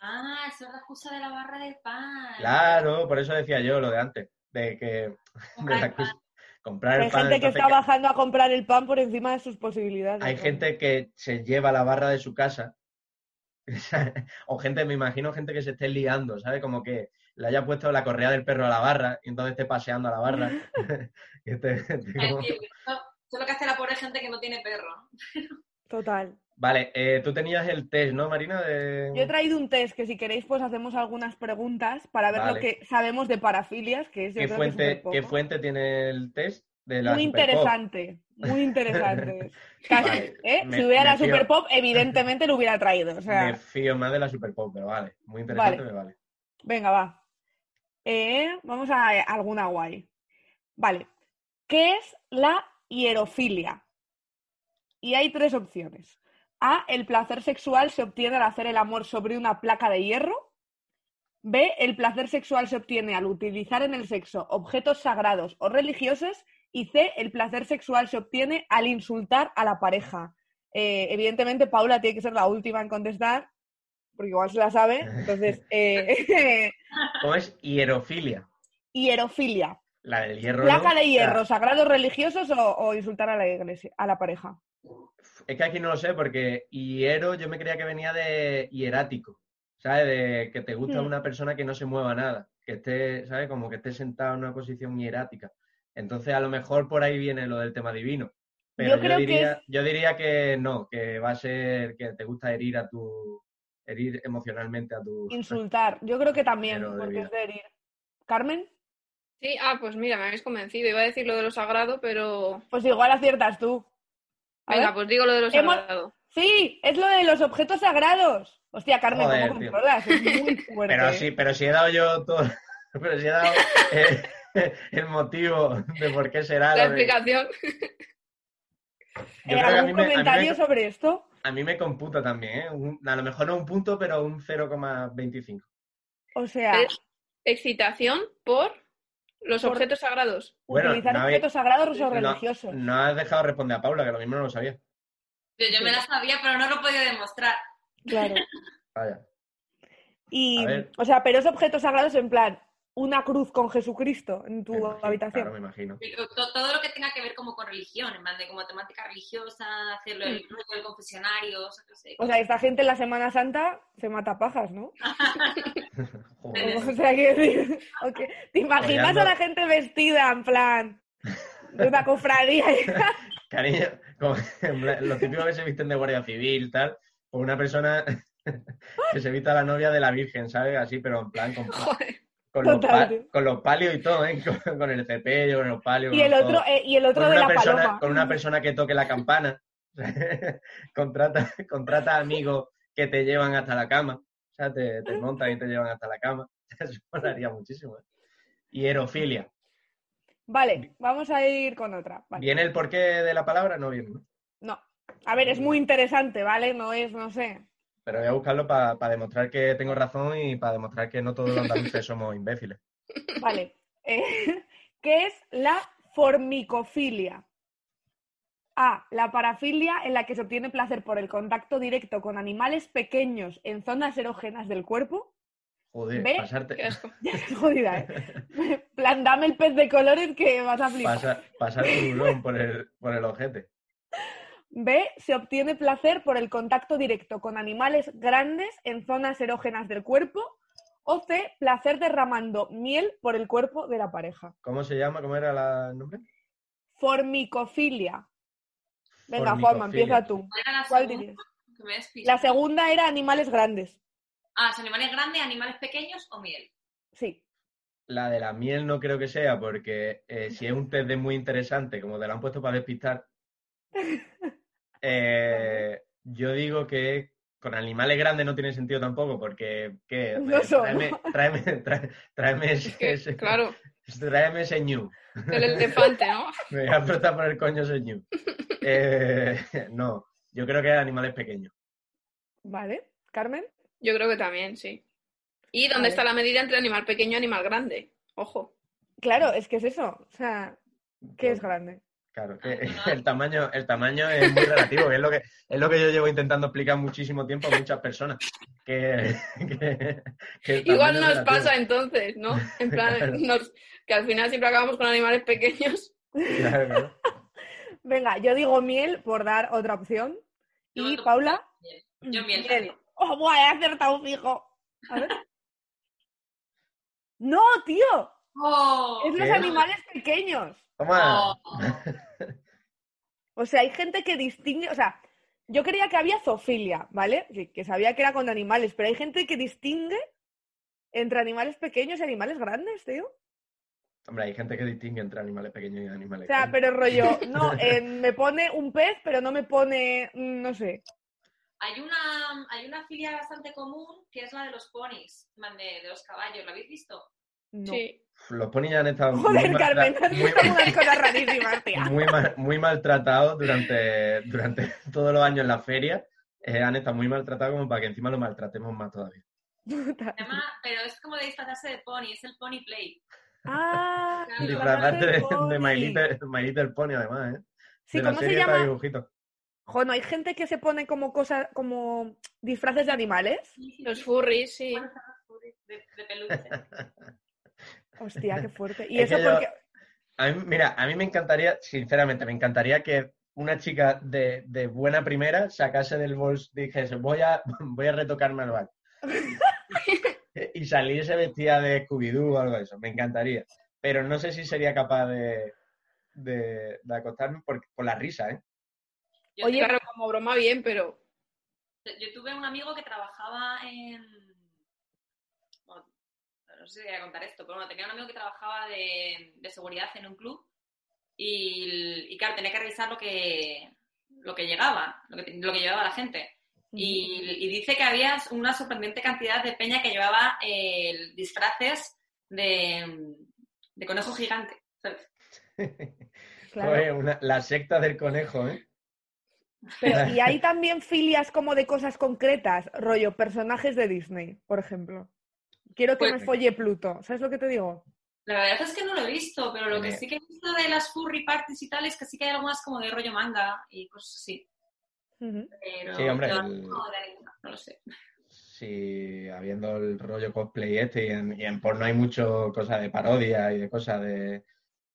Ah, eso es la excusa de la barra de pan. Claro, por eso decía yo lo de antes, de que de la excusa- comprar Hay el pan. gente que está que- bajando a comprar el pan por encima de sus posibilidades. hay ¿no? gente que se lleva la barra de su casa. o gente, me imagino gente que se esté liando, ¿sabes? Como que le haya puesto la correa del perro a la barra y entonces esté paseando a la barra. Eso eso es lo que hace la pobre gente que no tiene perro. Total. Vale, eh, tú tenías el test, ¿no, Marina? De... Yo he traído un test que si queréis pues hacemos algunas preguntas para ver Vale. lo que sabemos de parafilias, que es yo ¿Qué, creo que fuente. ¿Qué fuente tiene el test? De la Muy interesante, muy interesante. Casi, Vale, ¿eh? me- si hubiera la Super Pop, evidentemente lo hubiera traído. O sea, Me fío más de la Superpop, pero vale. Muy interesante, Vale. me vale. venga, va. Eh, vamos a alguna guay. Vale. ¿Qué es la hierofilia? Y hay tres opciones. A. El placer sexual se obtiene al hacer el amor sobre una placa de hierro. B. El placer sexual se obtiene al utilizar en el sexo objetos sagrados o religiosos. Y C. El placer sexual se obtiene al insultar a la pareja. Eh, evidentemente, Paula tiene que ser la última en contestar, porque igual se la sabe. Entonces, eh, ¿Cómo es hierofilia? hierofilia. La del hierro. Placa ¿no? de hierro, sagrados religiosos o, o insultar a la iglesia, a la pareja. Es que aquí no lo sé, porque hiero yo me creía que venía de hierático. ¿Sabes? De que te gusta Hmm. una persona que no se mueva nada. Que esté, ¿sabes? Como que esté sentado en una posición hierática. Entonces, a lo mejor por ahí viene lo del tema divino. Pero Yo que diría, es- yo diría que no, que va a ser que te gusta herir a tu. herir emocionalmente a tu. Insultar. Yo creo que también, porque es de herir. ¿Carmen? Sí, ah, pues mira, me habéis convencido. Iba a decir lo de lo sagrado, pero. Pues igual aciertas tú. A Venga, ver. pues digo lo de lo Hemos- sagrado. Sí, es lo de los objetos sagrados. Hostia, Carmen, Joder, ¿cómo tío. controlas? Es muy fuerte. Pero sí, pero si he dado yo todo. Pero si he dado eh, el motivo de por qué será. La de- explicación. Yo Eh, ¿Algún me- me- comentario sobre esto? A mí me computa también, ¿eh? Un- a lo mejor no un punto, pero un 0,25. O sea, Es excitación por los Por- objetos sagrados. Bueno, utilizar no objetos sagrados o religiosos. no has dejado responder a Paula, que lo mismo no lo sabía. Yo, yo me la sabía, pero no lo he podido demostrar. Claro. Vaya. Y, o sea, pero es objetos sagrados en plan, una cruz con Jesucristo en tu Me imagino, habitación. Claro, me imagino. Pero Todo lo que tenga que ver como con religión, en plan de como temática religiosa, hacerlo el rollo del confesionario, o sea, no sé. O sea, esta gente en la Semana Santa se mata pajas, ¿no? O sea, quiero decir. ¿te imaginas a la gente vestida en plan de una cofradía? Cariño, como típicos que se visten de guardia civil, tal, o una persona que se vista la novia de la Virgen, ¿sabes? Así, pero en plan con, Joder. Con, los, con los palios y todo, ¿eh? Con, con el cepillo, con los palios. Y el otro, eh, y el otro con de la persona, paloma. con una persona que toque la campana. contrata, contrata amigos que te llevan hasta la cama. O sea, te, te montan y te llevan hasta la cama. Eso molaría muchísimo. ¿eh? Hierofilia. Vale, vamos a ir con otra. Vale. ¿Viene el porqué de la palabra? No viene, ¿no? No. A ver, es muy interesante, ¿vale? No es, no sé. Pero voy a buscarlo para demostrar que tengo razón y para demostrar que no todos los andaluces somos imbéciles. Vale. Eh, ¿Qué es la formicofilia? A. La parafilia en la que se obtiene placer por el contacto directo con animales pequeños en zonas erógenas del cuerpo. Joder. Qué pasarte, es jodida, ¿eh? plan, dame el pez de colores que vas a flipar. pasa- pasar tu burlón por el, por el ojete. B. Se obtiene placer por el contacto directo con animales grandes en zonas erógenas del cuerpo. O C. Placer derramando miel por el cuerpo de la pareja. ¿Cómo se llama? ¿Cómo era la- el nombre? Formicofilia. Venga, Juanma, Formicofilia. empieza tú. ¿Cuál era la ¿Cuál segunda? dirías? La segunda era animales grandes. Ah, ¿son animales grandes, animales pequeños o miel? Sí. La de la miel no creo que sea, porque eh, si es un test de muy interesante, como te lo han puesto para despistar, eh, yo digo que con animales grandes no tiene sentido tampoco, porque ¿qué? No Eh, tráeme, tráeme, trae- tráeme ese, Que, ese- claro, tráeme ese ñu. el elefante, ¿no? Me voy a frotar por el coño ese ñu. Eh, no, yo creo que es animales pequeños. Vale. Carmen. Yo creo que también, sí. ¿Y dónde Vale. está la medida entre animal pequeño y animal grande? Ojo. Claro, es que es eso. O sea, ¿qué es grande? Claro, que Ah, no. el tamaño, el tamaño es muy relativo, que es lo que, es lo que yo llevo intentando explicar muchísimo tiempo a muchas personas. Que, que- que el Igual nos relativo. pasa entonces, ¿no? En plan, Claro. nos- que al final siempre acabamos con animales pequeños. Claro, claro. Venga, yo digo miel por dar otra opción. Yo Y Paula, miel. Yo miel. miel. Oh, buah, he acertado fijo. A ver. No, tío, ¡Oh! es los animales pequeños. Toma. Oh. O sea, hay gente que distingue, o sea, yo creía que había zoofilia, ¿vale? Que, que sabía que era con animales, pero hay gente que distingue entre animales pequeños y animales grandes, tío. Hombre, hay gente que distingue entre animales pequeños y O animales sea, grandes. pero rollo, no, eh, me pone un pez, pero no me pone, mm, no sé. Hay una, hay una filia bastante común que es la de los ponis, de los caballos. ¿Lo habéis visto? No. Sí. Los ponis han estado muy, Joder, maltra- Carmen, muy- muy mal- muy maltratados durante, durante todos los años en la feria. Eh, han estado muy maltratados como para que encima los maltratemos más todavía. Se pero es como de disfrazarse de pony, es el pony play. Ah, Claro. Disfrazarte de, de. My, Little, My Little Pony, además, ¿eh? Sí, de la ¿cómo se serie para llama? dibujitos. Jo, no, hay gente que se pone como cosas, como disfraces de animales. Sí, sí, Los furries, sí. Bueno, los furries De, de peluche. Hostia, qué fuerte. Y Es eso yo- porque. A mí, mira, a mí me encantaría, sinceramente, me encantaría que una chica de, de buena primera sacase del bolso, dijese, voy a, voy a retocarme al baño. y saliese vestida de Scooby-Doo o algo de eso. Me encantaría. Pero no sé si sería capaz de, de, de acostarme por, por la risa, ¿eh? Yo, Oye, Claro, como broma bien, pero yo tuve un amigo que trabajaba en. No sé si voy a contar esto, pero bueno, tenía un amigo que trabajaba de, de seguridad en un club y, y, claro, tenía que revisar lo que, lo que llegaba, lo que, lo que llevaba la gente. Y, y dice que había una sorprendente cantidad de peña que llevaba eh, disfraces de, de conejo gigante. ¿sabes? Claro. Una- la secta del conejo, ¿eh? Pero, y hay también filias como de cosas concretas, rollo personajes de Disney, por ejemplo. Quiero que Pues- me folle Pluto. ¿Sabes lo que te digo? La verdad es que no lo he visto, pero lo que sí que he visto de las furry parties y tal es que sí que hay algunas como de rollo manga y cosas así. Pero Sí, hombre, yo el- no lo sé. Sí, habiendo el rollo cosplay este y en, y en porno hay mucho cosa de parodia y de cosas de,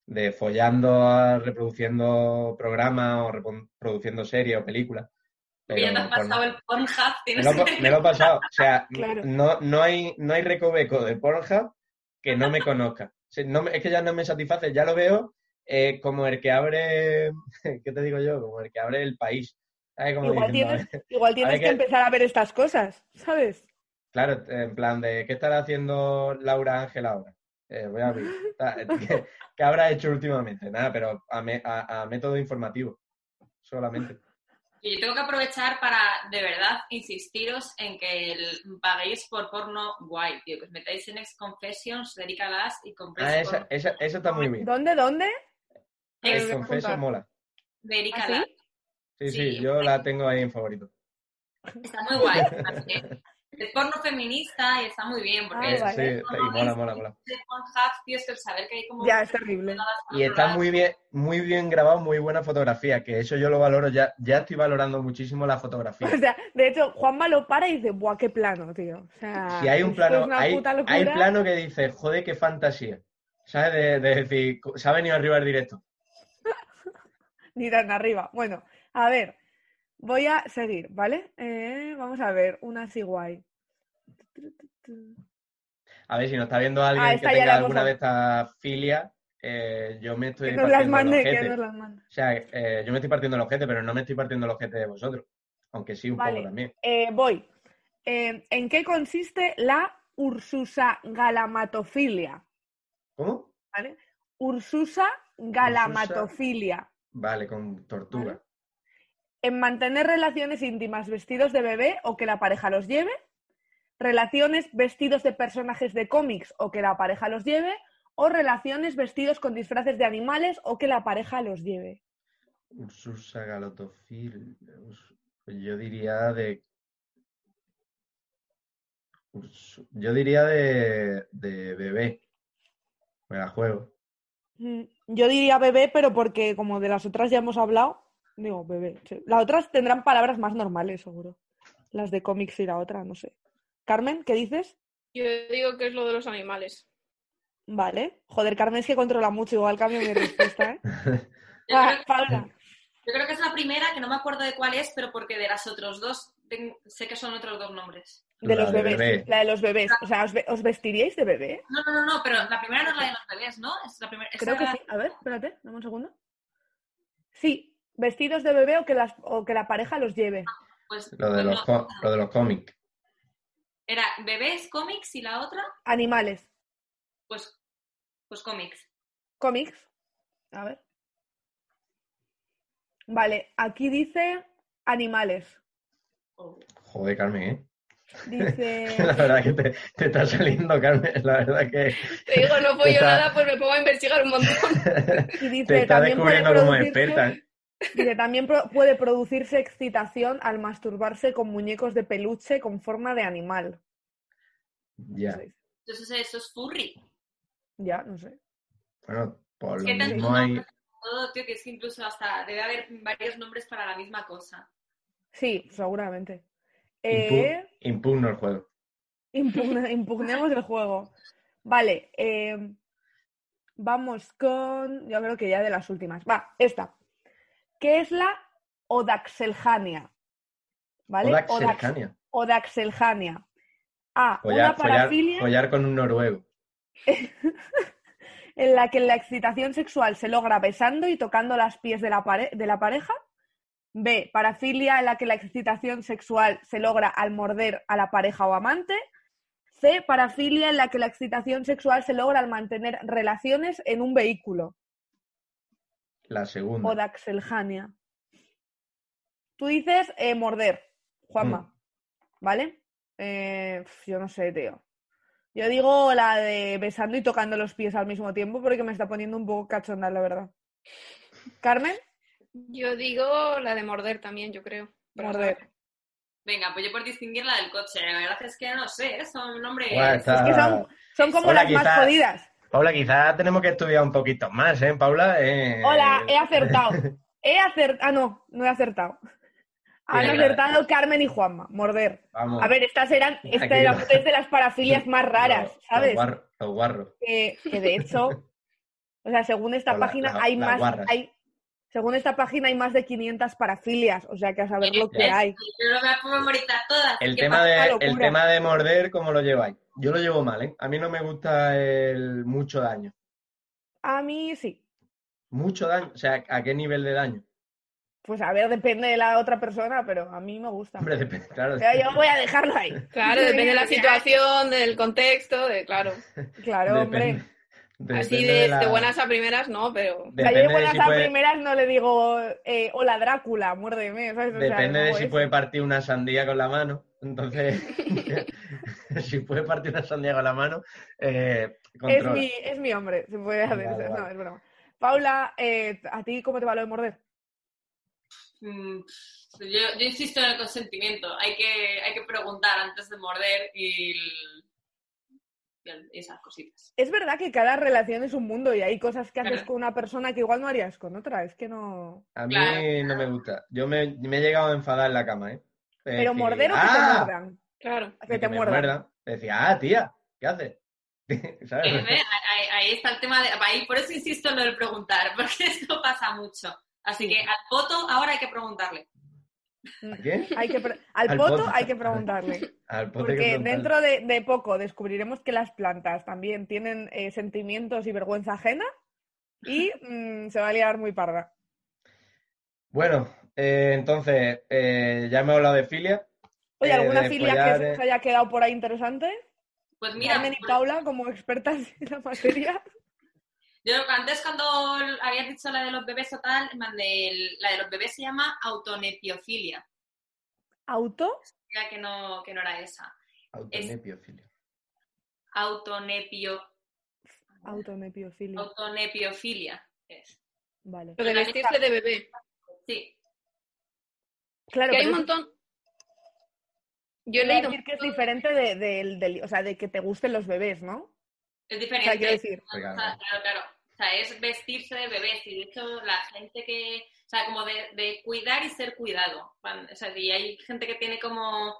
de follando, reproduciendo programas o reproduciendo series o películas. Que ya te has porno- pasado el Pornhub, Me lo, he pa- que- me lo he pasado. O sea, Claro. no, no, hay, no hay recoveco de Pornhub que no me conozca. O sea, no me- es que ya no me satisface, ya lo veo eh, como el que abre, ¿qué te digo yo? Como el que abre el país. Igual diciendo, tienes, igual tienes ver que qué- empezar a ver estas cosas, ¿sabes? Claro, en plan de, ¿qué estará haciendo Laura Ángel ahora? Eh, voy a ver. Ta- ¿Qué, qué habrá hecho últimamente? Nada, pero a, me- a- a método informativo, solamente. Y yo tengo que aprovechar para, de verdad, insistiros en que el- paguéis por porno guay, tío. Que os metáis en Ex Confessions, de Erika Lass y compréis Ah, esa, esa, eso está muy bien. ¿Dónde, dónde? Ex apuntar. mola. de Erika ¿Ah, sí? Sí, sí, Sí. yo la tengo ahí en favorito. Está muy guay. así que Es porno feminista y está muy bien. Porque es vale. Sí, y mola, mola, mola. de Pornhub, tío, es el saber que hay como... Ya, es terrible. Y está muy bien, muy bien grabado, muy buena fotografía, que eso yo lo valoro ya, ya estoy valorando muchísimo la fotografía. O sea, de hecho, Juanma lo para y dice, ¡buah, qué plano, tío! O sea, Si hay un plano, es una hay, puta locura. hay plano que dice, joder, qué fantasía. ¿Sabes? De, de decir, se ha venido arriba el directo. Ni tan arriba. Bueno, a ver, voy a seguir, ¿vale? Eh, vamos a ver, una así guay. A ver, si nos está viendo alguien Ah, que tenga alguna de estas filias, eh, yo me estoy Que las partiendo el mande, que ojete. las mande. O sea, eh, yo me estoy partiendo el ojete, pero no me estoy partiendo el ojete de vosotros. Aunque sí, un Vale. poco también. Eh, voy. ¿En qué consiste la Ursusa galamatofilia? ¿Cómo? ¿Vale? Ursusa galamatofilia. Vale, con tortuga. Vale. En mantener relaciones íntimas vestidos de bebé o que la pareja los lleve. Relaciones vestidos de personajes de cómics o que la pareja los lleve. O relaciones vestidos con disfraces de animales o que la pareja los lleve. Ursusa galotofil. Yo diría de. Yo diría de, de bebé. Me la juego. Mm, Yo diría bebé, pero porque como de las otras ya hemos hablado, digo bebé. Las otras tendrán palabras más normales, seguro. Las de cómics y la otra, no sé. Carmen, ¿qué dices? Yo digo que es lo de los animales. Vale. Joder, Carmen es que controla mucho, igual cambio mi respuesta, ¿eh? Yo Ah, creo, que, Paula. yo creo que es la primera, que no me acuerdo de cuál es, pero porque de las otros dos sé que son otros dos nombres. De La los de bebés. bebé. La de los bebés. O sea, ¿os, ve- os vestiríais de bebé? No, no, no, no, pero la primera no es la de los bebés, ¿no? Es la primera, Creo que sí. A ver, espérate, dame un segundo. Sí, vestidos de bebé o que, las, o que la pareja los lleve. Pues, Lo de pues los, lo de los cómics. Era bebés, cómics y la otra, Animales. pues, pues cómics. Cómics. A ver. Vale, aquí dice animales. Oh. Joder, Carmen, ¿eh? Dice. La verdad que te, te está saliendo, Carmen. La verdad que Te digo, no pollo Está- nada, pues me pongo a investigar un montón. Y dice, te está también puede descubriendo como experta. Dice, también pro- puede producirse excitación al masturbarse con muñecos de peluche con forma de animal. Ya. Entonces eso es furry. Ya, no sé. Bueno, por lo ¿Qué tal mismo hay. Todo, tío, que es que incluso hasta debe haber varios nombres para la misma cosa. Sí, seguramente. impu- Eh, Impugno el juego. impugna- impugnemos el juego. Vale, eh, vamos con. Yo creo que ya de las últimas. Va, esta. ¿Qué es la Odaxelhania? ¿Vale? Odax Odax- Serjania. Odaxelhania. A. Follar, una follar, parafilia follar con un noruego. en la que la excitación sexual se logra besando y tocando las pies de la, pare- de la pareja. B. Parafilia en la que la excitación sexual se logra al morder a la pareja o amante. C. Parafilia en la que la excitación sexual se logra al mantener relaciones en un vehículo. La segunda. O daxelhania. Tú dices eh, morder, Juanma. Mm. ¿Vale? Eh, yo no sé, tío. Yo digo la de besando y tocando los pies al mismo tiempo porque me está poniendo un poco cachonda, la verdad. Carmen, Yo digo la de morder también, yo creo. Morder. Venga, pues yo por distinguir la del coche. La verdad es que no sé, son nombres. Está- Es que son, son como Hola, las más jodidas. Paula, quizás tenemos que estudiar un poquito más, ¿eh, Paula? Eh, Hola, he acertado. He acertado. Ah, no, no he acertado. Han acertado Carmen y Juanma, morder. Vamos. A ver, estas eran, esta Aquí era lo- es de las parafilias más raras, Los- ¿sabes? Los guarros. Los guarros. que, de hecho, o sea, según esta la- página la- hay más, hay, según esta página hay más de 500 parafilias, o sea que a saber lo que hay. Yo no me todas. El ¿Qué tema, de, el tema de morder, ¿cómo lo lleváis? Yo lo llevo mal, ¿eh? A mí no me gusta el mucho daño. A mí sí. Mucho daño. O sea, ¿a qué nivel de daño? Pues a ver, depende de la otra persona, pero a mí me gusta. Hombre, depende, claro. Pero yo voy a dejarlo ahí. Claro, depende de la situación, del contexto, de claro. Claro, hombre. Así de, la- de buenas a primeras, no, pero. O sea, yo de de buenas si a puede, primeras no le digo, eh, hola Drácula, muérdeme. ¿sabes? O sea, depende de si eso. puede partir una sandía con la mano. Entonces, si puede partir una sandía con la mano, eh, Es mi, es mi hombre, se puede hacer Vale. No, es broma. Paula, eh, ¿a ti cómo te va lo de morder? Mm, yo, yo insisto en el consentimiento. Hay que, hay que preguntar antes de morder y, el- y el- esas cositas. Es verdad que cada relación es un mundo y hay cosas que haces Claro. con una persona que igual no harías con otra. Es que no. A mí Claro, no me gusta. Yo me, me he llegado a enfadar en la cama, ¿eh? Pero decir, morder o que ¡ah! te muerdan. Claro. Que te muerdan. Decía, ah, tía, ¿qué haces? ¿Sabes? Eh, ahí está el tema de. Ahí, por eso insisto en lo del preguntar, porque esto pasa mucho. Así que al foto ahora hay que preguntarle. ¿A quién? Hay que Al, Al poto poto. hay que preguntarle. Al pote que Porque preguntarle. dentro de, de poco descubriremos que las plantas también tienen eh, sentimientos y vergüenza ajena y mm, se va a liar muy parda. Bueno, eh, entonces, eh, ya hemos hablado de filia. Oye, Eh, ¿alguna filia follar, que os haya quedado por ahí interesante? Pues mira, Carmen y Paula, como expertas en la materia. Yo antes cuando habías dicho la de los bebés o tal, la de los bebés se llama autonepiofilia. ¿Auto? Ya que no, que no era esa. Autonepiofilia. Autonepio, Autonepiofilia. autonepiofilia es. Vale. Lo de vestirse de bebé. Sí, Claro, Que hay un es- montón. Yo he quiero leído. decir que es diferente de, del- del- o sea, de que te gusten los bebés, ¿no? Es O diferente. sea, quiero decir, O sea, claro, claro. O sea, es vestirse de bebés. Y de hecho, la gente que. O sea, como de, de cuidar y ser cuidado. O sea, y hay gente que tiene como.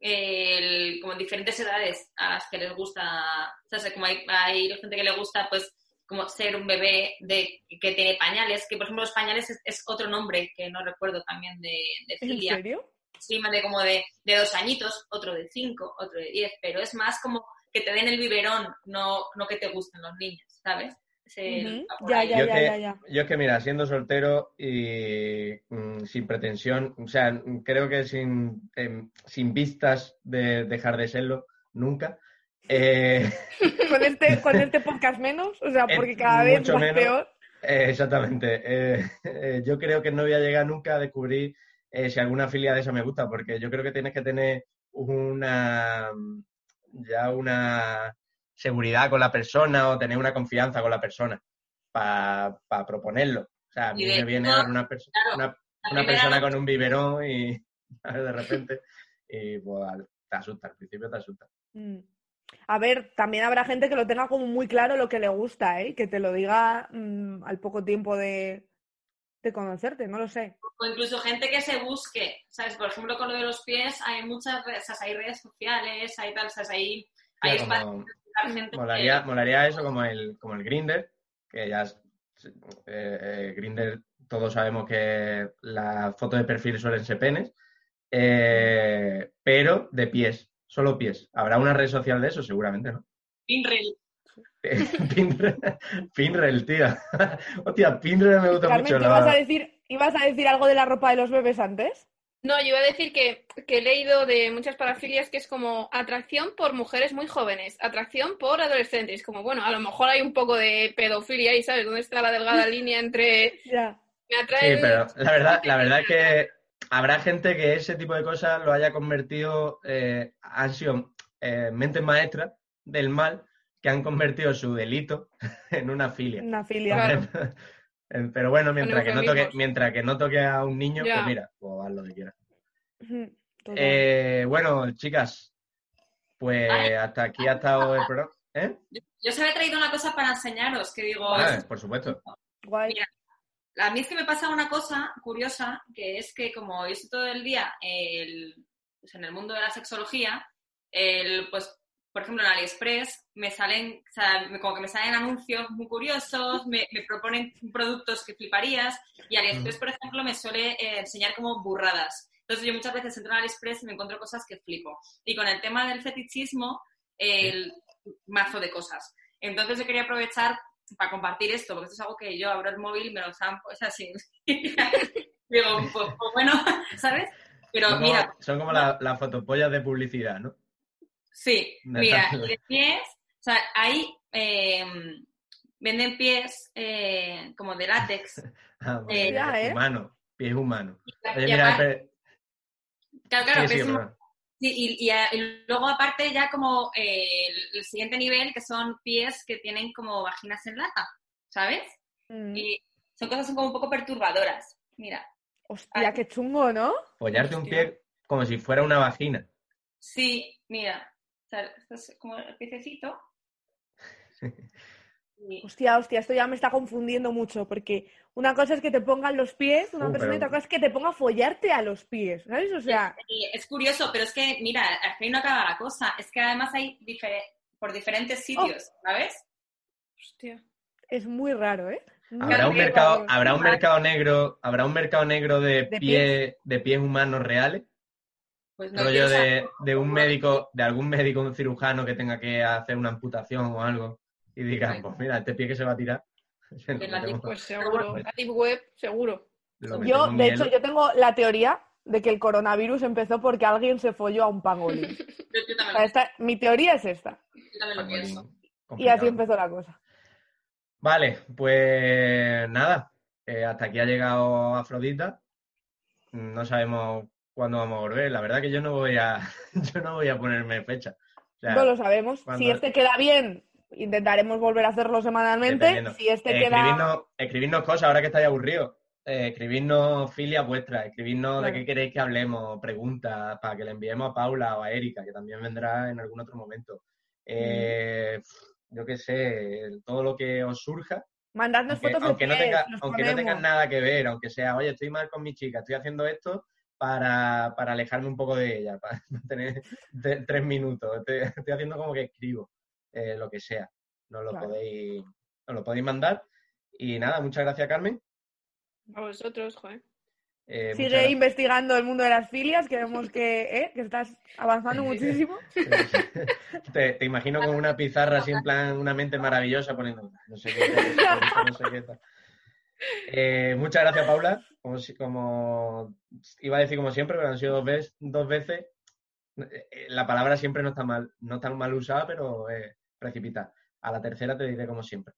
el- como diferentes edades a las que les gusta. O sea, como hay, hay gente que le gusta, pues, como ser un bebé de, que tiene pañales. Que, por ejemplo, los pañales es, es otro nombre que no recuerdo también de, de ¿En filia serio? sí, más de como de, de dos añitos, otro de cinco, otro de diez, pero es más como que te den el biberón, no, no que te gusten los niños, ¿sabes? El- Ya, ya, yo, ya, que, ya, ya. yo es que, mira, siendo soltero y mm, sin pretensión, o sea, creo que sin, em, sin vistas de dejar de serlo, nunca. eh, Con este, con este podcast menos, o sea, porque cada vez mucho menos. peor. eh, exactamente. eh, eh, yo creo que no voy a llegar nunca a descubrir eh, si alguna filia de esa me gusta, porque yo creo que tienes que tener una ya una seguridad con la persona o tener una confianza con la persona para proponerlo. O sea, a mí me viene una, perso- claro, una, persona con un biberón y de repente y pues te asusta, al principio te asusta. Mm. A ver, también habrá gente que lo tenga como muy claro lo que le gusta, ¿eh? Que te lo diga mm, al poco tiempo de, de conocerte, no lo sé. O incluso gente que se busque, ¿sabes? Por ejemplo, con lo de los pies hay muchas redes, o sea, hay redes sociales, hay tal, ¿sabes? Hay, hay Claro, espacios como- para gente que- Molaría, molaría eso como el, como el Grinder, que ya es- eh, eh, Grinder todos sabemos que las fotos de perfil suelen ser penes, eh, pero de pies, solo pies. ¿Habrá una red social de eso? Seguramente, ¿no? Pinrel. Pinrel, Pinrel, tío. Hostia, Pinrel me gusta Carmen, mucho. ¿tú la- ibas a decir, ibas a decir algo de la ropa de los bebés antes? No, yo iba a decir que, que he leído de muchas parafilias que es como atracción por mujeres muy jóvenes, atracción por adolescentes. Como, bueno, a lo mejor hay un poco de pedofilia ahí, ¿sabes? ¿Dónde está la delgada línea entre Ya. me Sí, atraen pero la verdad, la verdad es que habrá gente que ese tipo de cosas lo haya convertido, eh, han sido eh, mentes maestras del mal que han convertido su delito en una filia. Una filia. Claro. Pero bueno, mientras que, no toque, eufemismos. mientra que no toque a un niño, Ya. pues mira, pues haz lo que quieras. Eh, bueno, chicas, pues hasta aquí ha estado el programa. ¿Eh? Yo os había traído una cosa para enseñaros, que digo, Vale, es- por supuesto. Guay. mira, a mí es que me pasa una cosa curiosa, que es que como yo estoy todo el día el- pues en el mundo de la sexología, el, pues, por ejemplo, en AliExpress me salen, o sea, me- como que me salen anuncios muy curiosos, me, me proponen productos que fliparías, y AliExpress, por ejemplo, me suele eh, enseñar como burradas. Entonces yo muchas veces entro en AliExpress y me encuentro cosas que flipo. Y con el tema del fetichismo, el mazo de cosas. Entonces yo quería aprovechar para compartir esto, porque esto es algo que yo abro el móvil y me lo zampo, es así. Digo, pues, pues bueno, ¿sabes? Pero Son como, mira, son como la- las fotopollas de publicidad, ¿no? Sí, mira, y de pies, o sea, ahí eh, venden pies eh, como de látex. Ah, Eh, ya, ¿eh? Humano, pies humanos. Y, Oye, y mira, aparte- espera- claro, claro, sí, sí, ves un- perdón. Sí, y, y, luego aparte ya como eh, el, el siguiente nivel que son pies que tienen como vaginas en lata, ¿sabes? Mm. Y son cosas como un poco perturbadoras. Mira, Hostia, qué chungo, ¿no? Follarte un pie como si fuera una vagina. sí, mira, o sea, esto es como el piececito. Y- Hostia, hostia, esto ya me está confundiendo mucho, porque una cosa es que te pongan los pies, una Uh, persona y otra cosa es que te ponga a follarte a los pies, ¿sabes? O sea, es curioso, pero es que, mira, al fin no acaba la cosa. Es que además hay por diferentes sitios, ¿sabes? Hostia. es muy raro, ¿eh? Muy, Habrá un mercado, raro. habrá un mercado negro, habrá un mercado negro de, De pie, de pies humanos reales. Pues no rollo de, un médico, de algún médico, un cirujano que tenga que hacer una amputación o algo y diga, pues mira, este pie que se va a tirar. De la metemos- Pues seguro. La deep web, seguro. Yo, en de hecho, yo tengo la teoría de que el coronavirus empezó porque alguien se folló a un pangolín. Yo, yo O también, sea, esta- mi teoría es esta. yo también lo pienso. Y así empezó la cosa. Vale, pues nada, eh, hasta aquí ha llegado Afrodita. No sabemos cuándo vamos a volver. La verdad que yo no voy a, yo no voy a ponerme fecha. O sea, No lo sabemos. cuando- Si este queda bien, intentaremos volver a hacerlo semanalmente. Si este eh, queda... escribidnos, escribidnos cosas ahora que estáis aburridos. Eh, escribidnos filias vuestras, escribidnos de qué queréis que hablemos, preguntas, para que le enviemos a Paula o a Erika, que también vendrá en algún otro momento. Eh, Yo qué sé, todo lo que os surja, Mandadnos Aunque, fotos de aunque no, tenga, aunque no tengan nada que ver, aunque sea, oye, estoy mal con mi chica, estoy haciendo esto para, para alejarme un poco de ella, para tener te- tres minutos. Estoy, estoy haciendo como que escribo, eh, lo que sea. Nos lo, Claro. podéis, nos lo podéis mandar. Y nada, muchas gracias, Carmen. A vosotros, joder. Eh, Sigue investigando el mundo de las filias, que vemos que, ¿eh? que estás avanzando muchísimo. Te, te imagino con una pizarra así en plan, una mente maravillosa poniendo no sé qué, tal, no sé qué tal. Eh, muchas gracias, Paula. Como, iba a decir como siempre, pero han sido dos, veces dos veces. Eh, eh, La palabra siempre no está mal, no está mal usada, pero eh, precipita. A la tercera te diré como siempre.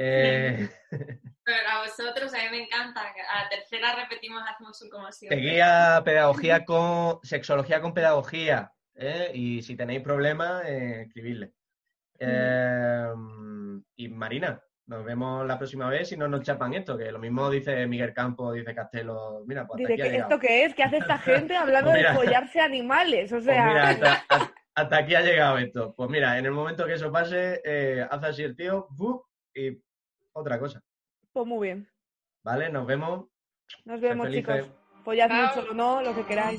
Eh, Pero a vosotros, a mí me encanta. A la tercera repetimos, hacemos un como siempre. Seguía pedagogía con sexología con pedagogía. ¿eh? Y si tenéis problemas, eh, escribidle. Eh, y Marina, nos vemos la próxima vez si no nos chapan esto, que lo mismo dice Miguel Campo, dice Castelo. Mira, pues hasta Dice, aquí ha ¿qué, llegado. ¿esto qué es? ¿Qué hace esta gente hablando Pues mira. de follarse animales? O Pues sea, mira, hasta, hasta- hasta aquí ha llegado esto. Pues mira, en el momento que eso pase, eh, hace así el tío, ¡bu! y otra cosa. pues muy bien. ¿Vale? Nos vemos. Nos vemos, chicos. Follad Chao. mucho o no, lo que queráis.